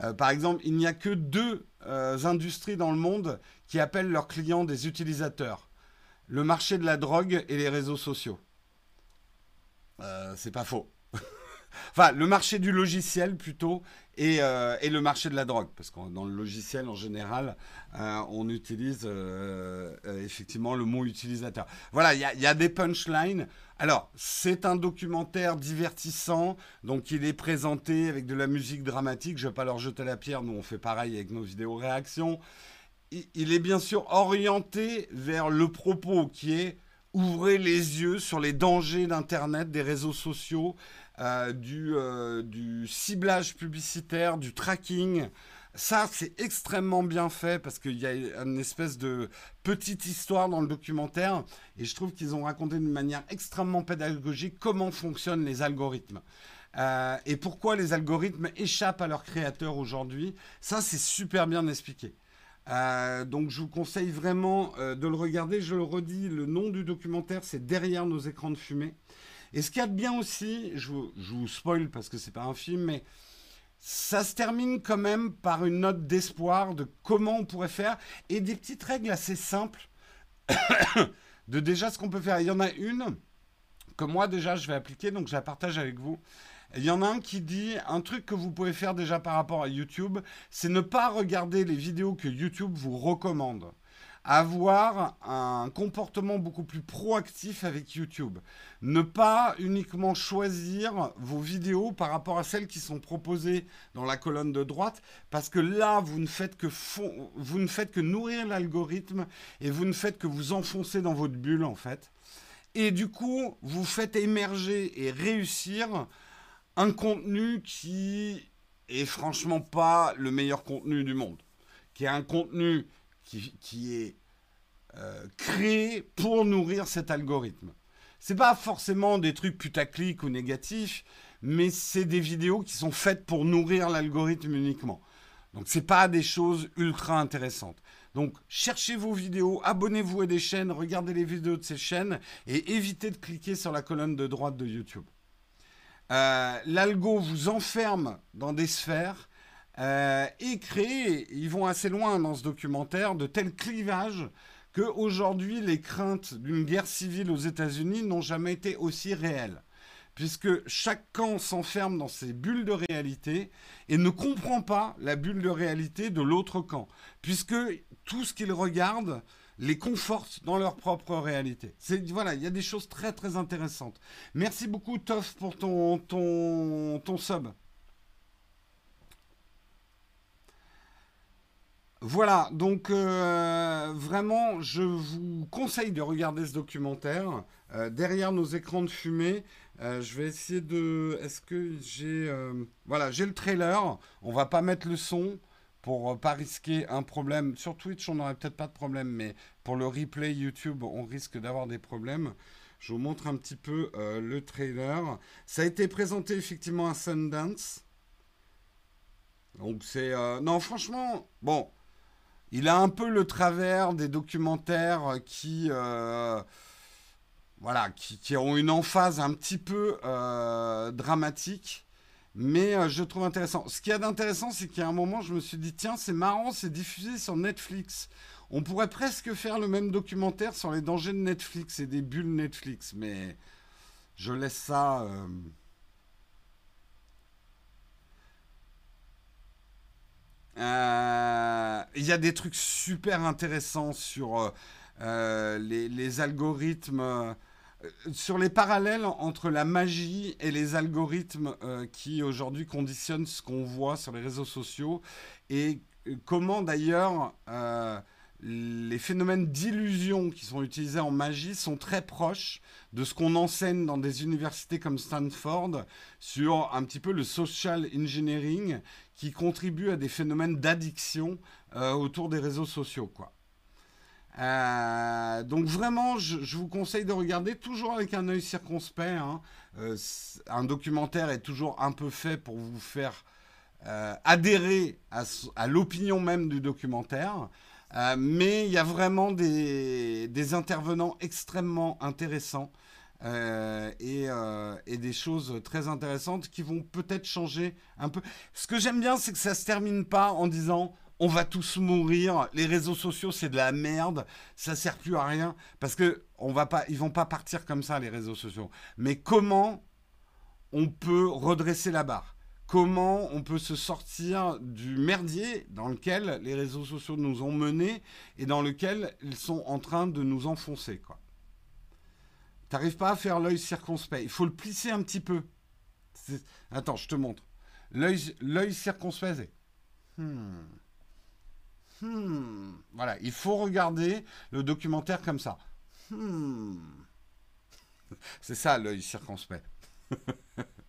Euh, par exemple, il n'y a que deux industries dans le monde qui appellent leurs clients des utilisateurs. Le marché de la drogue et les réseaux sociaux. c'est pas faux. [LAUGHS] enfin, le marché du logiciel plutôt euh, et, le marché de la drogue. Parce que dans le logiciel, en général, euh, on utilise euh, effectivement le mot utilisateur. Voilà, il y, a des punchlines. Alors, c'est un documentaire divertissant, donc il est présenté avec de la musique dramatique. Je ne vais pas leur jeter la pierre, nous on fait pareil avec nos vidéos réactions. il est bien sûr orienté vers le propos qui est ouvrez les yeux sur les dangers d'Internet, des réseaux sociaux, euh, du, euh, du, ciblage publicitaire, du tracking. Ça, c'est extrêmement bien fait parce qu'il y a une espèce de petite histoire dans le documentaire et je trouve qu'ils ont raconté d'une manière extrêmement pédagogique comment fonctionnent les algorithmes. Euh, et pourquoi les algorithmes échappent à leurs créateurs aujourd'hui. Ça, c'est super bien expliqué. donc je vous conseille vraiment de le regarder. Je le redis, le nom du documentaire, c'est Derrière nos écrans de fumée. Et ce qu'il y a de bien aussi, je vous, spoil parce que c'est pas un film, mais ça se termine quand même par une note d'espoir de comment on pourrait faire et des petites règles assez simples [COUGHS] de déjà ce qu'on peut faire. Il y en a une que moi déjà je vais appliquer, donc je la partage avec vous. Il y en a un qui dit un truc que vous pouvez faire déjà par rapport à YouTube, c'est ne pas regarder les vidéos que YouTube vous recommande avoir un comportement beaucoup plus proactif avec YouTube. Ne pas uniquement choisir vos vidéos par rapport à celles qui sont proposées dans la colonne de droite, parce que là, vous ne faites que, vous ne faites que nourrir l'algorithme et vous ne faites que vous enfoncer dans votre bulle, en fait. Et du coup, vous faites émerger et réussir un contenu qui est franchement pas le meilleur contenu du monde, qui est un contenu qui, est euh, créé pour nourrir cet algorithme. C'est pas forcément des trucs putaclic ou négatifs, mais c'est des vidéos qui sont faites pour nourrir l'algorithme uniquement. Donc c'est pas des choses ultra intéressantes. Donc cherchez vos vidéos, abonnez-vous à des chaînes, regardez les vidéos de ces chaînes et évitez de cliquer sur la colonne de droite de YouTube. Euh, l'algo vous enferme dans des sphères euh, et crée, ils vont assez loin dans ce documentaire, de tels clivages qu'aujourd'hui les craintes d'une guerre civile aux États-Unis n'ont jamais été aussi réelles puisque chaque camp s'enferme dans ses bulles de réalité et ne comprend pas la bulle de réalité de l'autre camp, puisque tout ce qu'ils regardent les conforte dans leur propre réalité. Voilà, il y a des choses très très intéressantes. Merci beaucoup Toff pour ton ton ton sub. Voilà, donc euh, vraiment, je vous conseille de regarder ce documentaire. Euh, derrière nos écrans de fumée, euh, je vais essayer de. Est-ce que j'ai. Voilà, j'ai le trailer. On va pas mettre le son pour pas risquer un problème. Sur Twitch, on n'aurait peut-être pas de problème, mais pour le replay YouTube, on risque d'avoir des problèmes. Je vous montre un petit peu le trailer. Ça a été présenté effectivement à Sundance. Donc c'est. non, franchement, bon. Il a un peu le travers des documentaires qui, euh, voilà, qui, ont une emphase un petit peu euh, dramatique, mais euh, je trouve intéressant. Ce qu'il y a d'intéressant, c'est qu'à un moment, je me suis dit, tiens, c'est marrant, c'est diffusé sur Netflix. On pourrait presque faire le même documentaire sur les dangers de Netflix et des bulles Netflix, mais je laisse ça. Il y a des trucs super intéressants sur euh, euh, les, algorithmes, sur les parallèles entre la magie et les algorithmes qui aujourd'hui conditionnent ce qu'on voit sur les réseaux sociaux et comment d'ailleurs les phénomènes d'illusion qui sont utilisés en magie sont très proches de ce qu'on enseigne dans des universités comme Stanford sur un petit peu le social engineering qui contribue à des phénomènes d'addiction euh, autour des réseaux sociaux. Euh, donc vraiment, je, vous conseille de regarder toujours avec un œil circonspect. Hein. Euh, un documentaire est toujours un peu fait pour vous faire adhérer à l'opinion même du documentaire. Euh, mais il y a vraiment des, intervenants extrêmement intéressants euh, euh, et, des choses très intéressantes qui vont peut-être changer un peu. Ce que j'aime bien, c'est que ça se termine pas en disant on va tous mourir, les réseaux sociaux c'est de la merde, ça sert plus à rien parce que on vont pas partir comme ça les réseaux sociaux. Mais comment on peut redresser la barre? Comment on peut se sortir du merdier dans lequel les réseaux sociaux nous ont menés et dans lequel ils sont en train de nous enfoncer. Quoi. T'arrives pas à faire l'œil circonspect. Il faut le plisser un petit peu. Attends, je te montre. L'œil circonspect, hmm. Hmm. Voilà, il faut regarder le documentaire comme ça. Hmm. [LAUGHS] C'est ça l'œil circonspect. [LAUGHS]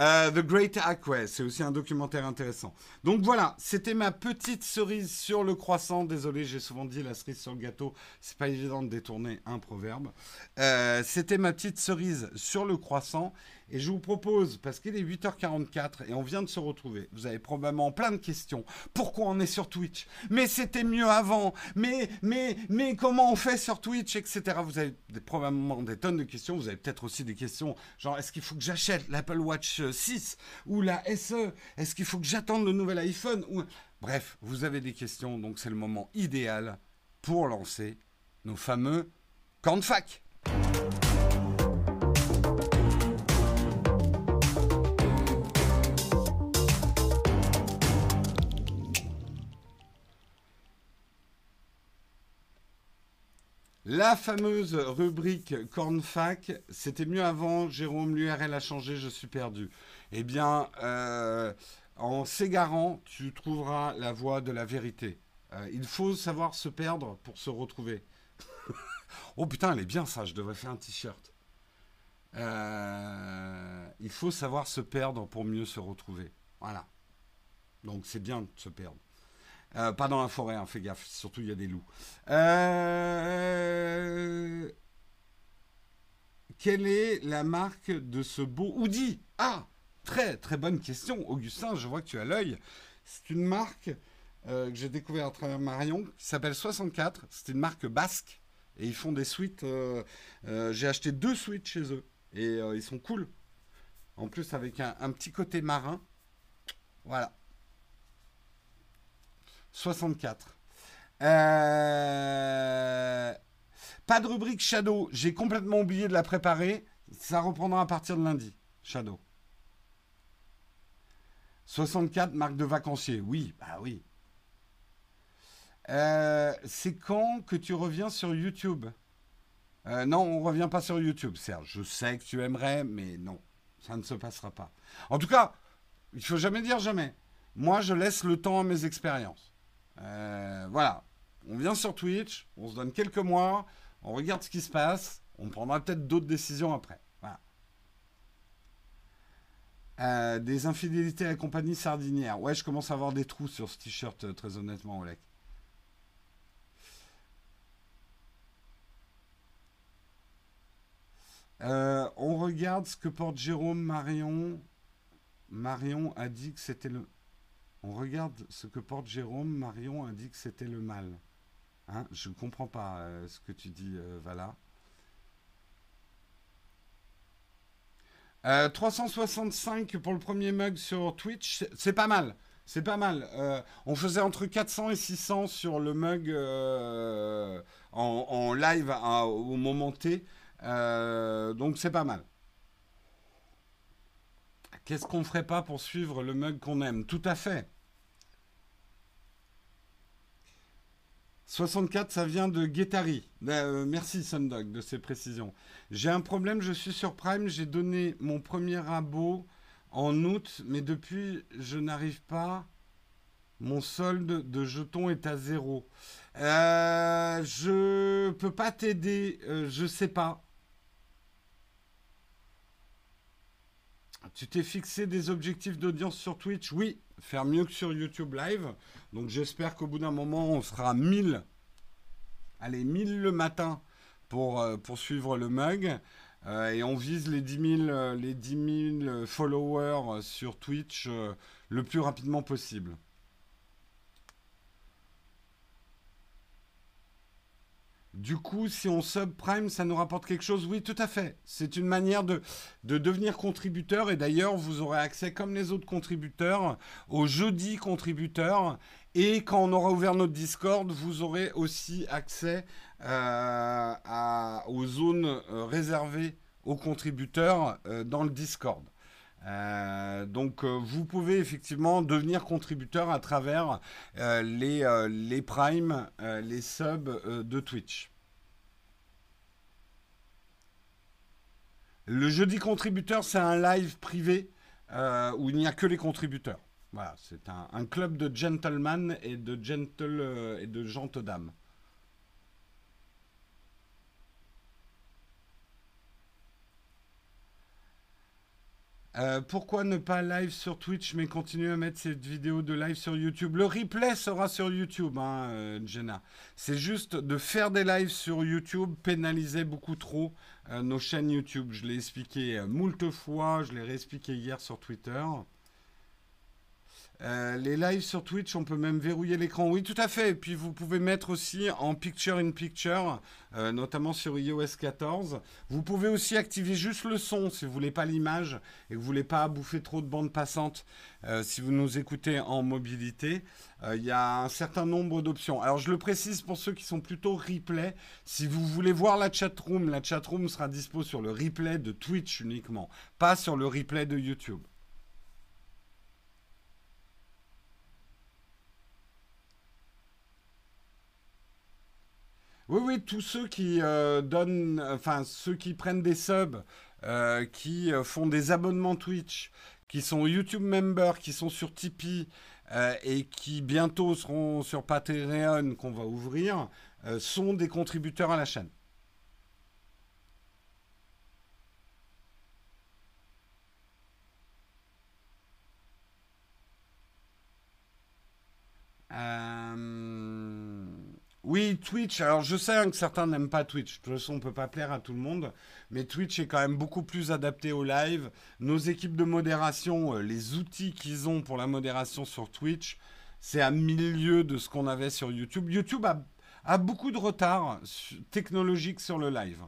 Euh, The Great Aqua, c'est aussi un documentaire intéressant. Donc voilà, c'était ma petite cerise sur le croissant. Désolé, j'ai souvent dit la cerise sur le gâteau. C'est pas évident de détourner un proverbe. Euh, c'était ma petite cerise sur le croissant. Et je vous propose, parce qu'il est 8h44 et on vient de se retrouver, vous avez probablement plein de questions. Pourquoi on est sur Twitch? Mais c'était mieux avant. Mais, mais, mais comment on fait sur Twitch, etc. Vous avez probablement des tonnes de questions. Vous avez peut-être aussi des questions genre est-ce qu'il faut que j'achète l'Apple Watch 6 ou la SE Est-ce qu'il faut que j'attende le nouvel iPhone ou... Bref, vous avez des questions, donc c'est le moment idéal pour lancer nos fameux camps de fac. La fameuse rubrique Cornfac, c'était mieux avant, Jérôme, l'URL a changé, je suis perdu. Eh bien, euh, en s'égarant, tu trouveras la voie de la vérité. Euh, il faut savoir se perdre pour se retrouver. [LAUGHS] oh putain, elle est bien ça, je devrais faire un t-shirt. Euh, il faut savoir se perdre pour mieux se retrouver. Voilà. Donc c'est bien de se perdre. Euh, pas dans la forêt, hein, fais gaffe, surtout il y a des loups. Euh, quelle est la marque de ce beau hoodie Ah Très très bonne question, Augustin, je vois que tu as l'œil. C'est une marque euh, que j'ai découvert à travers Marion qui s'appelle 64. C'est une marque basque et ils font des suites. J'ai acheté deux suites chez eux et ils sont cool. En plus avec un petit côté marin. Voilà. 64. Euh... Pas de rubrique Shadow. J'ai complètement oublié de la préparer. Ça reprendra à partir de lundi. Shadow. 64 marque de vacancier. Oui, bah oui. Euh, c'est quand que tu reviens sur YouTube? Euh, Non, on revient pas sur YouTube, Serge. Je sais que tu aimerais, mais non, ça ne se passera pas. En tout cas, il faut jamais dire jamais. Moi, je laisse le temps à mes expériences. Euh, voilà. On vient sur Twitch, on se donne quelques mois, on regarde ce qui se passe, on prendra peut-être d'autres décisions après. Euh, des infidélités à la compagnie sardinière. Ouais, je commence à avoir des trous sur ce t-shirt, euh, très honnêtement, Oleg. Euh, on regarde ce que porte Jérôme Marion. Marion a dit que c'était le. On regarde ce que porte Jérôme. Marion dit que c'était le mal. Hein, je ne comprends pas euh, ce que tu dis, euh, Vala. 365 euh, pour le premier mug sur Twitch, c'est pas mal. C'est pas mal. on faisait entre 400 et 600 sur le mug en, live au moment T. donc c'est pas mal. Qu'est-ce qu'on ferait pas pour suivre le mug qu'on aime? Tout à fait. 64, ça vient de Guettari. Euh, merci Sundog de ces précisions. J'ai un problème, je suis sur Prime, j'ai donné mon premier abo en août, mais depuis, je n'arrive pas. Mon solde de jetons est à zéro. Euh, je peux pas t'aider, euh, je sais pas. Tu t'es fixé des objectifs d'audience sur Twitch? Oui, faire mieux que sur YouTube Live. Donc j'espère qu'au bout d'un moment, on sera 1000. Allez, 1000 le matin pour, euh, suivre le mug. Euh, et on vise les 10 000, euh, les 10 000 followers sur Twitch le plus rapidement possible. Du coup, si on subprime, ça nous rapporte quelque chose? Oui, tout à fait. C'est une manière de, de devenir contributeur. Et d'ailleurs, vous aurez accès, comme les autres contributeurs, au jeudi contributeur. Et quand on aura ouvert notre Discord, vous aurez aussi accès euh, aux zones euh, réservées aux contributeurs euh, dans le Discord. Euh, donc euh, vous pouvez effectivement devenir contributeur à travers euh, les, les primes, les subs de Twitch. Le jeudi contributeur, c'est un live privé où il n'y a que les contributeurs. Voilà, c'est un, un, club de gentlemen et de gentle et de gentes dames. Euh, pourquoi ne pas live sur Twitch mais continuer à mettre cette vidéo de live sur YouTube? Le replay sera sur YouTube, hein, euh, Jenna. C'est juste de faire des lives sur YouTube pénaliser beaucoup trop euh, nos chaînes YouTube. Je l'ai expliqué moult fois, je l'ai réexpliqué hier sur Twitter. Euh, les lives sur Twitch, on peut même verrouiller l'écran. Oui, tout à fait. Et puis vous pouvez mettre aussi en picture in picture, euh, notamment sur iOS 14. Vous pouvez aussi activer juste le son si vous voulez pas l'image et que vous voulez pas bouffer trop de bandes passantes. Euh, si vous nous écoutez en mobilité, il y a un certain nombre d'options. Alors je le précise pour ceux qui sont plutôt replay. Si vous voulez voir la chat room, la chat room sera dispo sur le replay de Twitch uniquement, pas sur le replay de YouTube. Oui, oui, tous ceux qui euh, donnent, enfin ceux qui prennent des subs, euh, qui euh, font des abonnements Twitch, qui sont YouTube members, qui sont sur Tipeee et qui bientôt seront sur Patreon qu'on va ouvrir, sont des contributeurs à la chaîne. Oui, Twitch. Alors, je sais hein, que certains n'aiment pas Twitch. De toute façon, on ne peut pas plaire à tout le monde. Mais Twitch est quand même beaucoup plus adapté au live. Nos équipes de modération, euh, les outils qu'ils ont pour la modération sur Twitch, c'est à milieu de ce qu'on avait sur YouTube. YouTube a, beaucoup de retard technologique sur le live.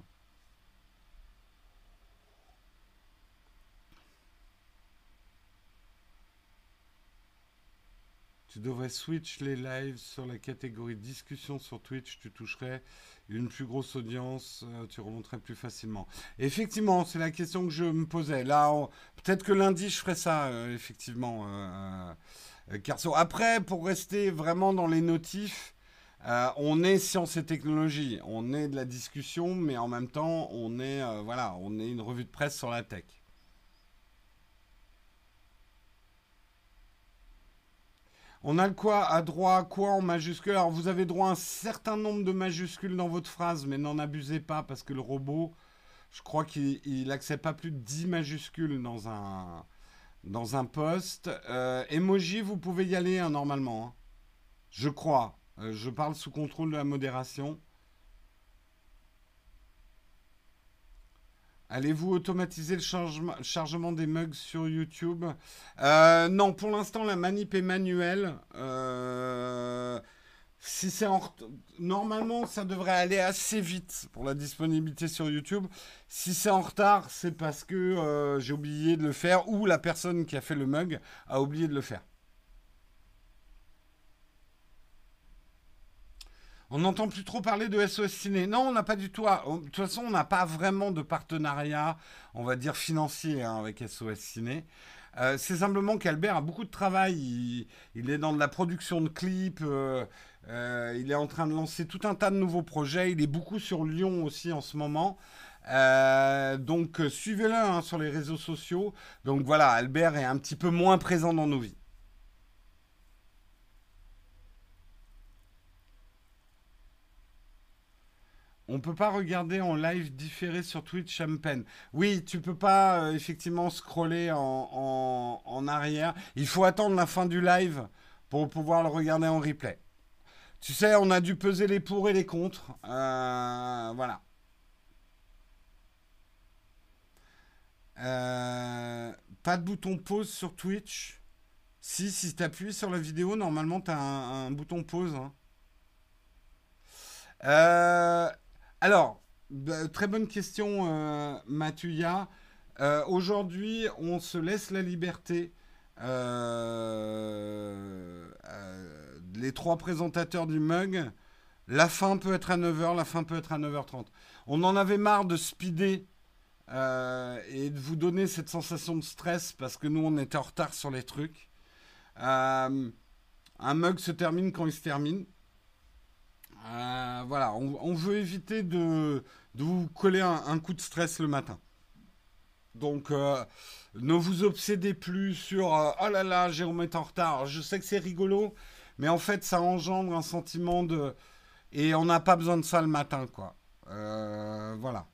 Tu devrais switch les lives sur la catégorie discussion sur Twitch. Tu toucherais une plus grosse audience. Euh, tu remonterais plus facilement. effectivement, c'est la question que je me posais. Là, peut-être que lundi, je ferai ça, euh, effectivement. Euh, Carso. Après, pour rester vraiment dans les notifs, on est science et technologie. On est de la discussion, mais en même temps, on est, voilà, on est une revue de presse sur la tech. On a le quoi à droit, quoi en majuscule. Alors vous avez droit à un certain nombre de majuscules dans votre phrase, mais n'en abusez pas parce que le robot, je crois qu'il n'accepte pas plus de 10 majuscules dans un, dans un post. Euh, emoji, vous pouvez y aller hein, normalement. Hein. Je crois. Euh, je parle sous contrôle de la modération. Allez-vous automatiser le chargement des mugs sur YouTube? Euh, Non, pour l'instant, la manip est manuelle. Euh, Normalement, ça devrait aller assez vite pour la disponibilité sur YouTube. Si c'est en retard, c'est parce que euh, j'ai oublié de le faire ou la personne qui a fait le mug a oublié de le faire. On n'entend plus trop parler de SOS Ciné. Non, on n'a pas du tout. De toute façon, on n'a pas vraiment de partenariat, on va dire financier, hein, avec SOS Ciné. Euh, c'est simplement qu'Albert a beaucoup de travail. Il, est dans de la production de clips. Euh, euh, il est en train de lancer tout un tas de nouveaux projets. Il est beaucoup sur Lyon aussi en ce moment. donc suivez-le hein, sur les réseaux sociaux. Donc voilà, Albert est un petit peu moins présent dans nos vies. On peut pas regarder en live différé sur Twitch Champagne. Oui, tu peux pas euh, effectivement scroller en, arrière. Il faut attendre la fin du live pour pouvoir le regarder en replay. Tu sais, on a dû peser les pour et les contre. Euh, voilà. Euh, pas de bouton pause sur Twitch. Si, si tu appuies sur la vidéo, normalement, tu as un, bouton pause. Hein. Euh, alors, bah, très bonne question, euh. Euh, aujourd'hui, on se laisse la liberté. Euh, les trois présentateurs du mug. La fin peut être à 9h, la fin peut être à 9h30. On en avait marre de speeder et de vous donner cette sensation de stress parce que nous, on était en retard sur les trucs. un mug se termine quand il se termine. Euh, voilà, on, veut éviter de, vous coller un, coup de stress le matin. Donc, euh, ne vous obsédez plus sur euh, oh là là, Jérôme est en retard. je sais que c'est rigolo, mais en fait, ça engendre un sentiment de. Et on n'a pas besoin de ça le matin, quoi. voilà.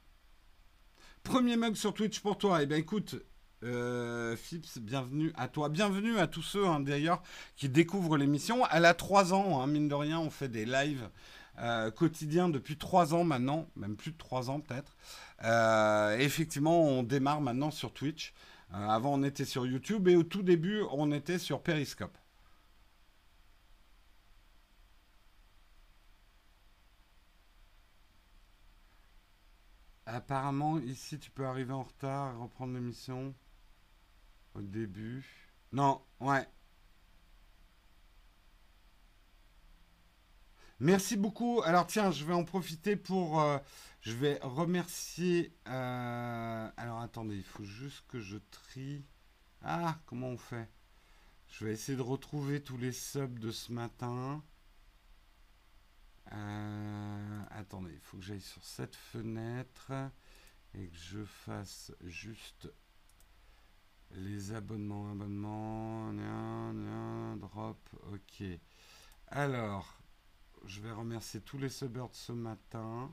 Premier mug sur Twitch pour toi. Eh bien, écoute, Fips, bienvenue à toi. Bienvenue à tous ceux, hein, d'ailleurs, qui découvrent l'émission. Elle a trois ans, hein, mine de rien, on fait des lives euh, quotidien depuis trois ans maintenant, même plus de trois ans peut-être. Euh, effectivement, on démarre maintenant sur Twitch. Euh, avant, on était sur YouTube et au tout début, on était sur Periscope. Apparemment, ici, tu peux arriver en retard, reprendre l'émission au début. Non, ouais. Merci beaucoup. Alors tiens, je vais en profiter pour... Euh, je vais remercier... Euh, alors attendez, il faut juste que je trie. Ah, comment on fait? Je vais essayer de retrouver tous les subs de ce matin. Euh, attendez, il faut que j'aille sur cette fenêtre et que je fasse juste les abonnements, abonnements, drop, ok. Alors, je vais remercier tous les subbirds ce matin.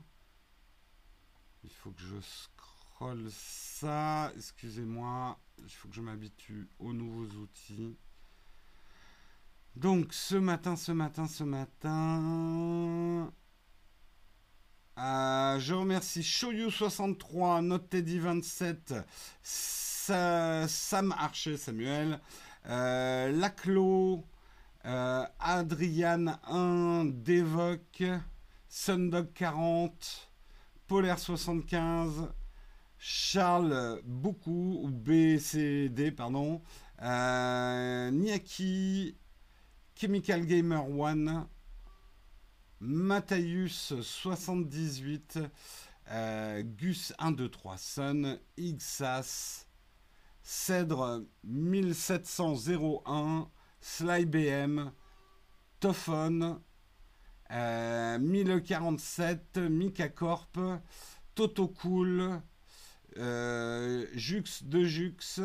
Il faut que je scroll ça. Excusez-moi. Il faut que je m'habitue aux nouveaux outils. Donc ce matin, ce matin, ce matin. Euh, je remercie Shoyu63, NoteTeddy27, Sam Archer, Samuel, euh, Laclo, euh, Adriane 1, Devoc, Sundog40, Polaire75, Charles Beaucoup, ou BCD, pardon, euh, Niaki, Chemical Gamer 1, Matthäus 78, euh, Gus 123 Sun, Ixas, Cèdre 1701, Sly BM, Tophon, euh, 1047, Mika Corp, Toto Cool, euh, Jux de Jux,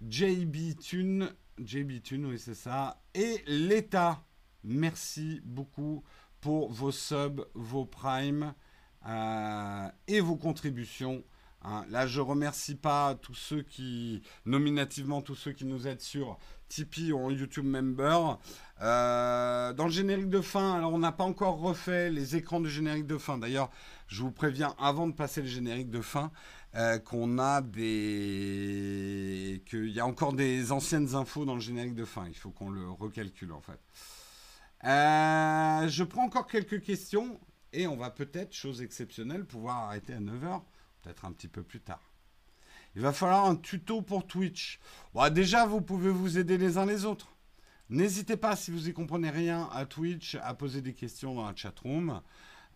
JB Tune, JB Tune, oui c'est ça, et l'État. Merci beaucoup pour vos subs, vos primes euh, et vos contributions. Hein. Là, je remercie pas tous ceux qui, nominativement, tous ceux qui nous aident sur Tipeee ou en YouTube Member. Euh, dans le générique de fin, alors on n'a pas encore refait les écrans du générique de fin. D'ailleurs, je vous préviens avant de passer le générique de fin euh, qu'on a des, qu'il y a encore des anciennes infos dans le générique de fin. Il faut qu'on le recalcule en fait. Euh, je prends encore quelques questions et on va peut-être, chose exceptionnelle, pouvoir arrêter à 9h, peut-être un petit peu plus tard. Il va falloir un tuto pour Twitch. Déjà, vous pouvez vous aider les uns les autres. N'hésitez pas, si vous n'y comprenez rien à Twitch, à poser des questions dans la chatroom.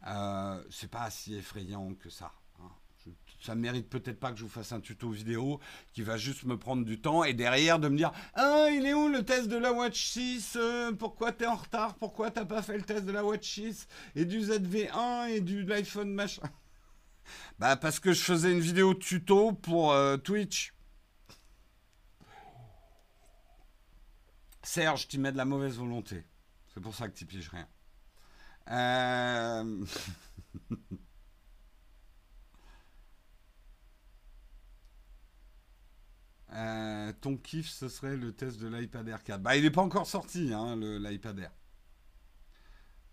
Euh, c'est pas si effrayant que ça ça ne mérite peut-être pas que je vous fasse un tuto vidéo qui va juste me prendre du temps et derrière de me dire Ah, il est où le test de la Watch 6 euh, Pourquoi t'es en retard? Pourquoi t'as pas fait le test de la Watch 6 et du ZV1 et du l'iPhone machin? Bah, parce que je faisais une vidéo tuto pour euh, Twitch. Serge, tu mets de la mauvaise volonté. C'est pour ça que tu piges rien. Euh. [LAUGHS] Euh, ton kiff, ce serait le test de l'iPad Air 4. Bah, il n'est pas encore sorti, hein, l'iPad Air.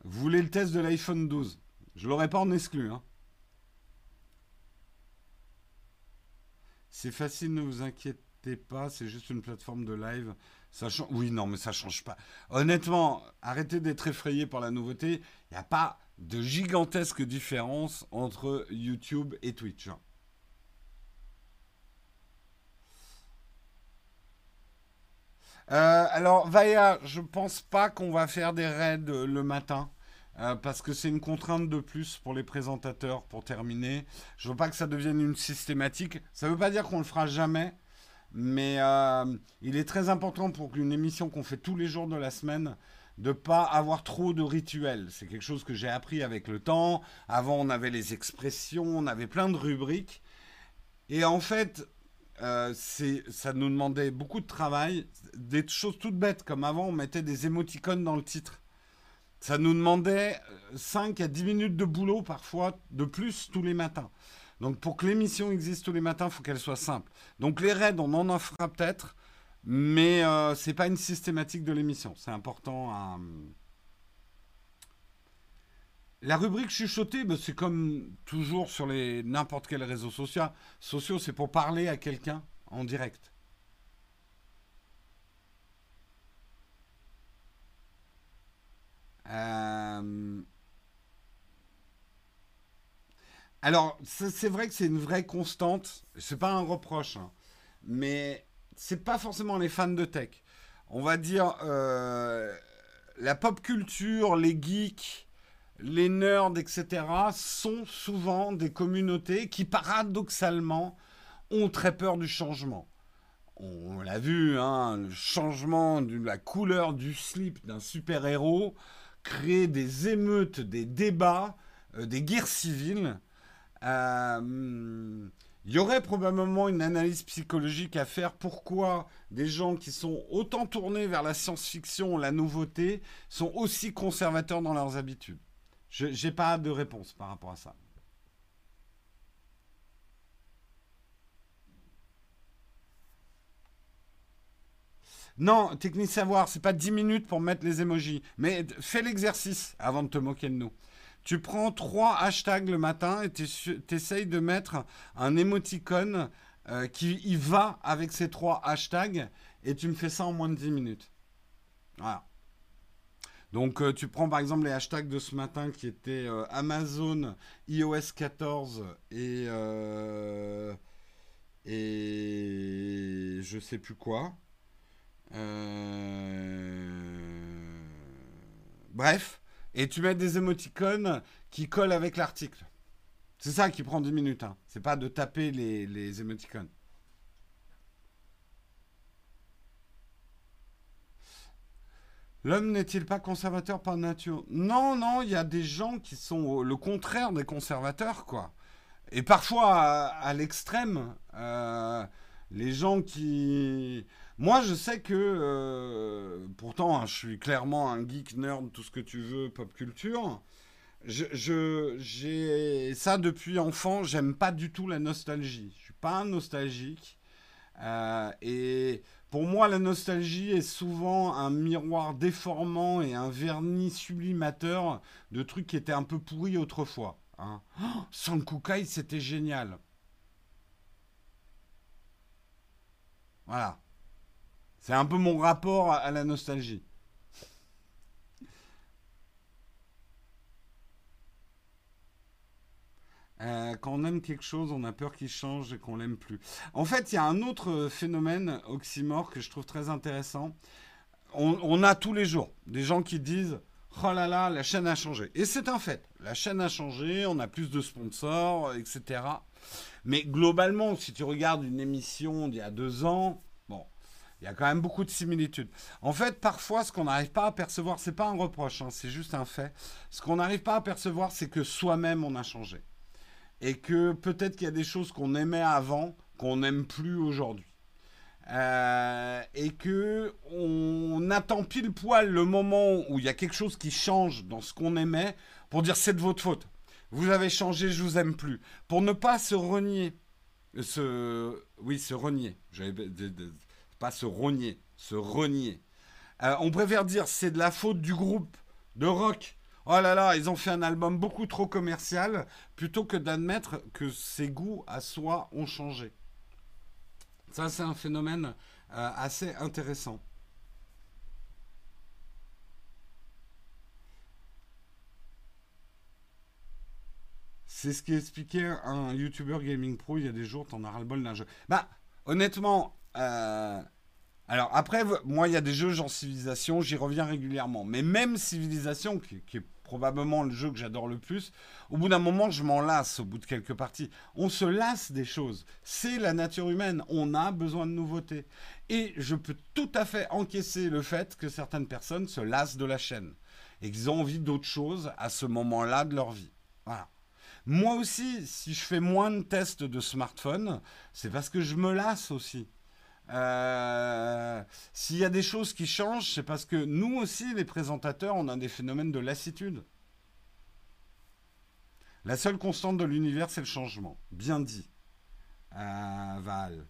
Vous voulez le test de l'iPhone 12 Je l'aurais pas en exclu. Hein. C'est facile, ne vous inquiétez pas, c'est juste une plateforme de live. Ça Oui, non, mais ça change pas. Honnêtement, arrêtez d'être effrayé par la nouveauté. Il n'y a pas de gigantesque différence entre YouTube et Twitch. Hein. Euh, alors, Vaya, je pense pas qu'on va faire des raids euh, le matin. Euh, parce que c'est une contrainte de plus pour les présentateurs pour terminer. Je veux pas que ça devienne une systématique. Ça veut pas dire qu'on le fera jamais, mais il est très important pour une émission qu'on fait tous les jours de la semaine de pas avoir trop de rituels. C'est quelque chose que j'ai appris avec le temps. Avant, on avait les expressions, on avait plein de rubriques. Et en fait, euh, ça nous demandait beaucoup de travail, des choses toutes bêtes, comme avant on mettait des émoticônes dans le titre. Ça nous demandait 5 euh, à 10 minutes de boulot parfois, de plus tous les matins. Donc pour que l'émission existe tous les matins, il faut qu'elle soit simple. Donc les raids, on en offrira peut-être, mais euh, ce n'est pas une systématique de l'émission. C'est important à... La rubrique chuchotée, ben, c'est comme toujours sur les n'importe quel réseau social. Sociaux, c'est pour parler à quelqu'un en direct. Euh, alors, c'est vrai que c'est une vraie constante. C'est pas un reproche, hein. mais c'est pas forcément les fans de tech. On va dire euh, la pop culture, les geeks les nerds, etc., sont souvent des communautés qui, paradoxalement, ont très peur du changement. On l'a vu, hein, le changement de la couleur du slip d'un super-héros crée des émeutes, des débats, euh, des guerres civiles. Euh, il y aurait probablement une analyse psychologique à faire pourquoi des gens qui sont autant tournés vers la science-fiction, la nouveauté, sont aussi conservateurs dans leurs habitudes? Je n'ai pas de réponse par rapport à ça. Non, technique savoir, c'est pas 10 minutes pour mettre les emojis. Mais fais l'exercice avant de te moquer de nous. Tu prends trois hashtags le matin et tu essayes de mettre un émoticône euh, qui y va avec ces trois hashtags et tu me fais ça en moins de 10 minutes. Voilà. Donc euh, tu prends par exemple les hashtags de ce matin qui étaient euh, Amazon, iOS 14 et, et je sais plus quoi. Bref, et tu mets des émoticônes qui collent avec l'article. C'est ça qui prend 10 minutes. Hein. C'est pas de taper les, les émoticônes. L'homme n'est-il pas conservateur par nature? Non, non, il y a des gens qui sont le contraire des conservateurs, quoi. Et parfois à, l'extrême. Euh, les gens qui... Moi, je sais que... Euh, pourtant, hein, je suis clairement un geek, nerd, tout ce que tu veux, pop culture. Je, j'ai ça depuis enfant. J'aime pas du tout la nostalgie. Je suis pas un nostalgique. Euh, et pour moi, la nostalgie est souvent un miroir déformant et un vernis sublimateur de trucs qui étaient un peu pourris autrefois. Hein. Oh, Sankukai, c'était génial. Voilà. C'est un peu mon rapport à la nostalgie. Euh, quand on aime quelque chose, on a peur qu'il change et qu'on l'aime plus. En fait, il y a un autre phénomène oxymore que je trouve très intéressant. On, a tous les jours des gens qui disent Oh là là, la chaîne a changé. Et c'est un fait. La chaîne a changé, on a plus de sponsors, etc. Mais globalement, si tu regardes une émission d'il y a deux ans, il y a quand même beaucoup de similitudes. En fait, parfois, ce qu'on n'arrive pas à percevoir, c'est pas un reproche, hein, c'est juste un fait. Ce qu'on n'arrive pas à percevoir, c'est que soi-même, on a changé et que peut-être qu'il y a des choses qu'on aimait avant qu'on n'aime plus aujourd'hui. Euh, et que on attend pile poil le moment où il y a quelque chose qui change dans ce qu'on aimait pour dire c'est de votre faute. Vous avez changé, je vous aime plus. Pour ne pas se renier, se, oui, se renier. Pas se renier, se renier. Euh, on préfère dire c'est de la faute du groupe de rock oh là là, ils ont fait un album beaucoup trop commercial, plutôt que d'admettre que ses goûts à soi ont changé. Ça, c'est un phénomène euh, assez intéressant. C'est ce qui expliquait un YouTuber Gaming Pro il y a des jours, t'en as ras-le-bol d'un jeu. Bah, honnêtement, euh, alors après, moi, il y a des jeux genre Civilisation, j'y reviens régulièrement. Mais même Civilisation, qui est probablement le jeu que j'adore le plus. Au bout d'un moment, je m'en lasse au bout de quelques parties. On se lasse des choses. C'est la nature humaine. On a besoin de nouveautés. Et je peux tout à fait encaisser le fait que certaines personnes se lassent de la chaîne et qu'ils ont envie d'autre chose à ce moment-là de leur vie. Moi aussi, si je fais moins de tests de smartphone, c'est parce que je me lasse aussi. Euh, s'il y a des choses qui changent, c'est parce que nous aussi, les présentateurs, on a des phénomènes de lassitude. La seule constante de l'univers, c'est le changement. Bien dit. Euh, Val.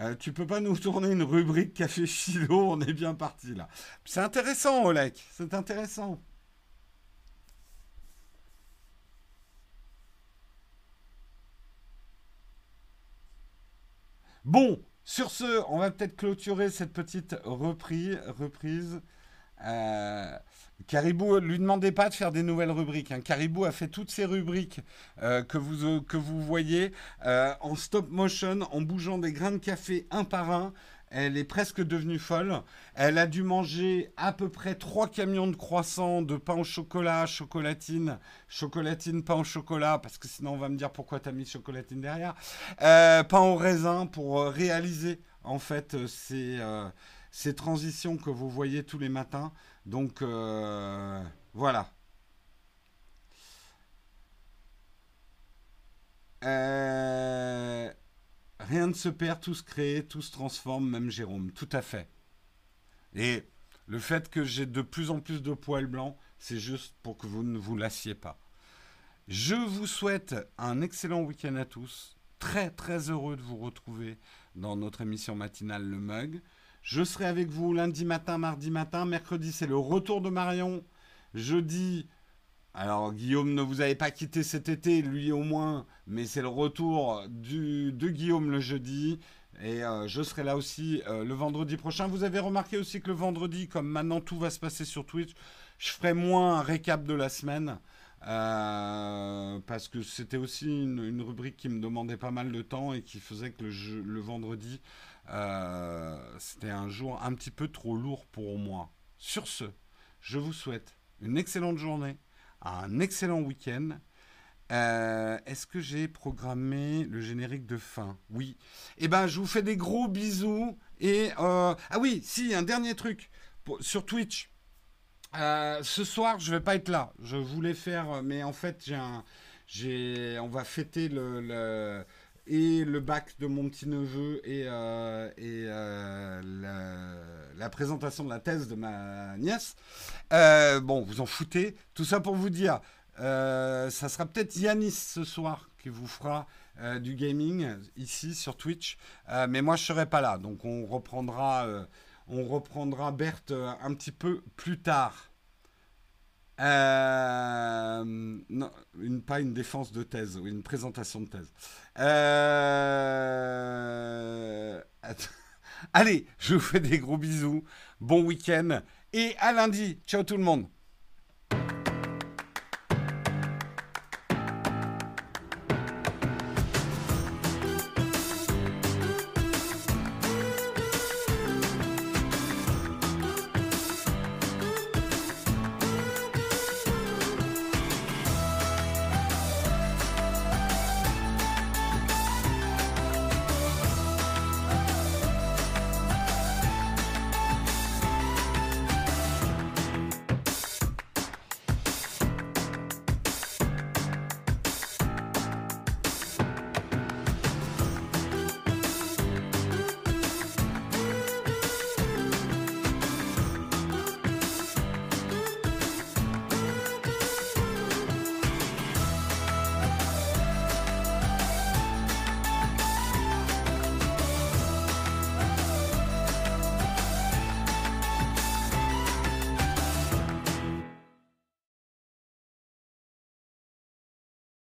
Euh, tu peux pas nous tourner une rubrique café philo, on est bien parti là. C'est intéressant, Olek, c'est intéressant. Bon, sur ce, on va peut-être clôturer cette petite reprise. reprise. Euh, Caribou, lui demandez pas de faire des nouvelles rubriques. Hein. Caribou a fait toutes ces rubriques euh, que, vous, que vous voyez euh, en stop motion, en bougeant des grains de café un par un. Elle est presque devenue folle. Elle a dû manger à peu près trois camions de croissants, de pain au chocolat, chocolatine, chocolatine, pain au chocolat, parce que sinon on va me dire pourquoi tu as mis chocolatine derrière. Euh, pain au raisin pour euh, réaliser en fait euh, ces, transitions que vous voyez tous les matins. Donc voilà. Rien ne se perd, tout se crée, tout se transforme, même Jérôme. Tout à fait. Et le fait que j'ai de plus en plus de poils blancs, c'est juste pour que vous ne vous lassiez pas. Je vous souhaite un excellent week-end à tous. Très très heureux de vous retrouver dans notre émission matinale Le Mug. Je serai avec vous lundi matin, mardi matin. Mercredi, c'est le retour de Marion. Jeudi, alors Guillaume ne vous avez pas quitté cet été, lui au moins, mais c'est le retour de Guillaume le jeudi. Et euh, je serai là aussi euh, le vendredi prochain. Vous avez remarqué aussi que le vendredi, comme maintenant tout va se passer sur Twitch, je ferai moins un récap de la semaine. Euh, parce que c'était aussi une, rubrique qui me demandait pas mal de temps et qui faisait que le vendredi, c'était un jour un petit peu trop lourd pour moi. Sur ce, je vous souhaite une excellente journée, un excellent week-end euh, est-ce que j'ai programmé le générique de fin? Oui. Eh ben, je vous fais des gros bisous. Et euh, ah oui, si un dernier truc sur Twitch. Euh, ce soir, je vais pas être là. Je voulais faire, mais en fait, j'ai un, on va fêter le, et le bac de mon petit neveu et, et la, présentation de la thèse de ma nièce. bon, vous en foutez. Tout ça pour vous dire, euh, ça sera peut-être Yanis ce soir qui vous fera euh, du gaming ici sur Twitch. Euh, mais moi, je serai pas là. Donc, on reprendra, on reprendra Berthe un petit peu plus tard. Non, une, pas une défense de thèse, une présentation de thèse. [LAUGHS] Allez, je vous fais des gros bisous. Bon week-end. Et à lundi. Ciao tout le monde.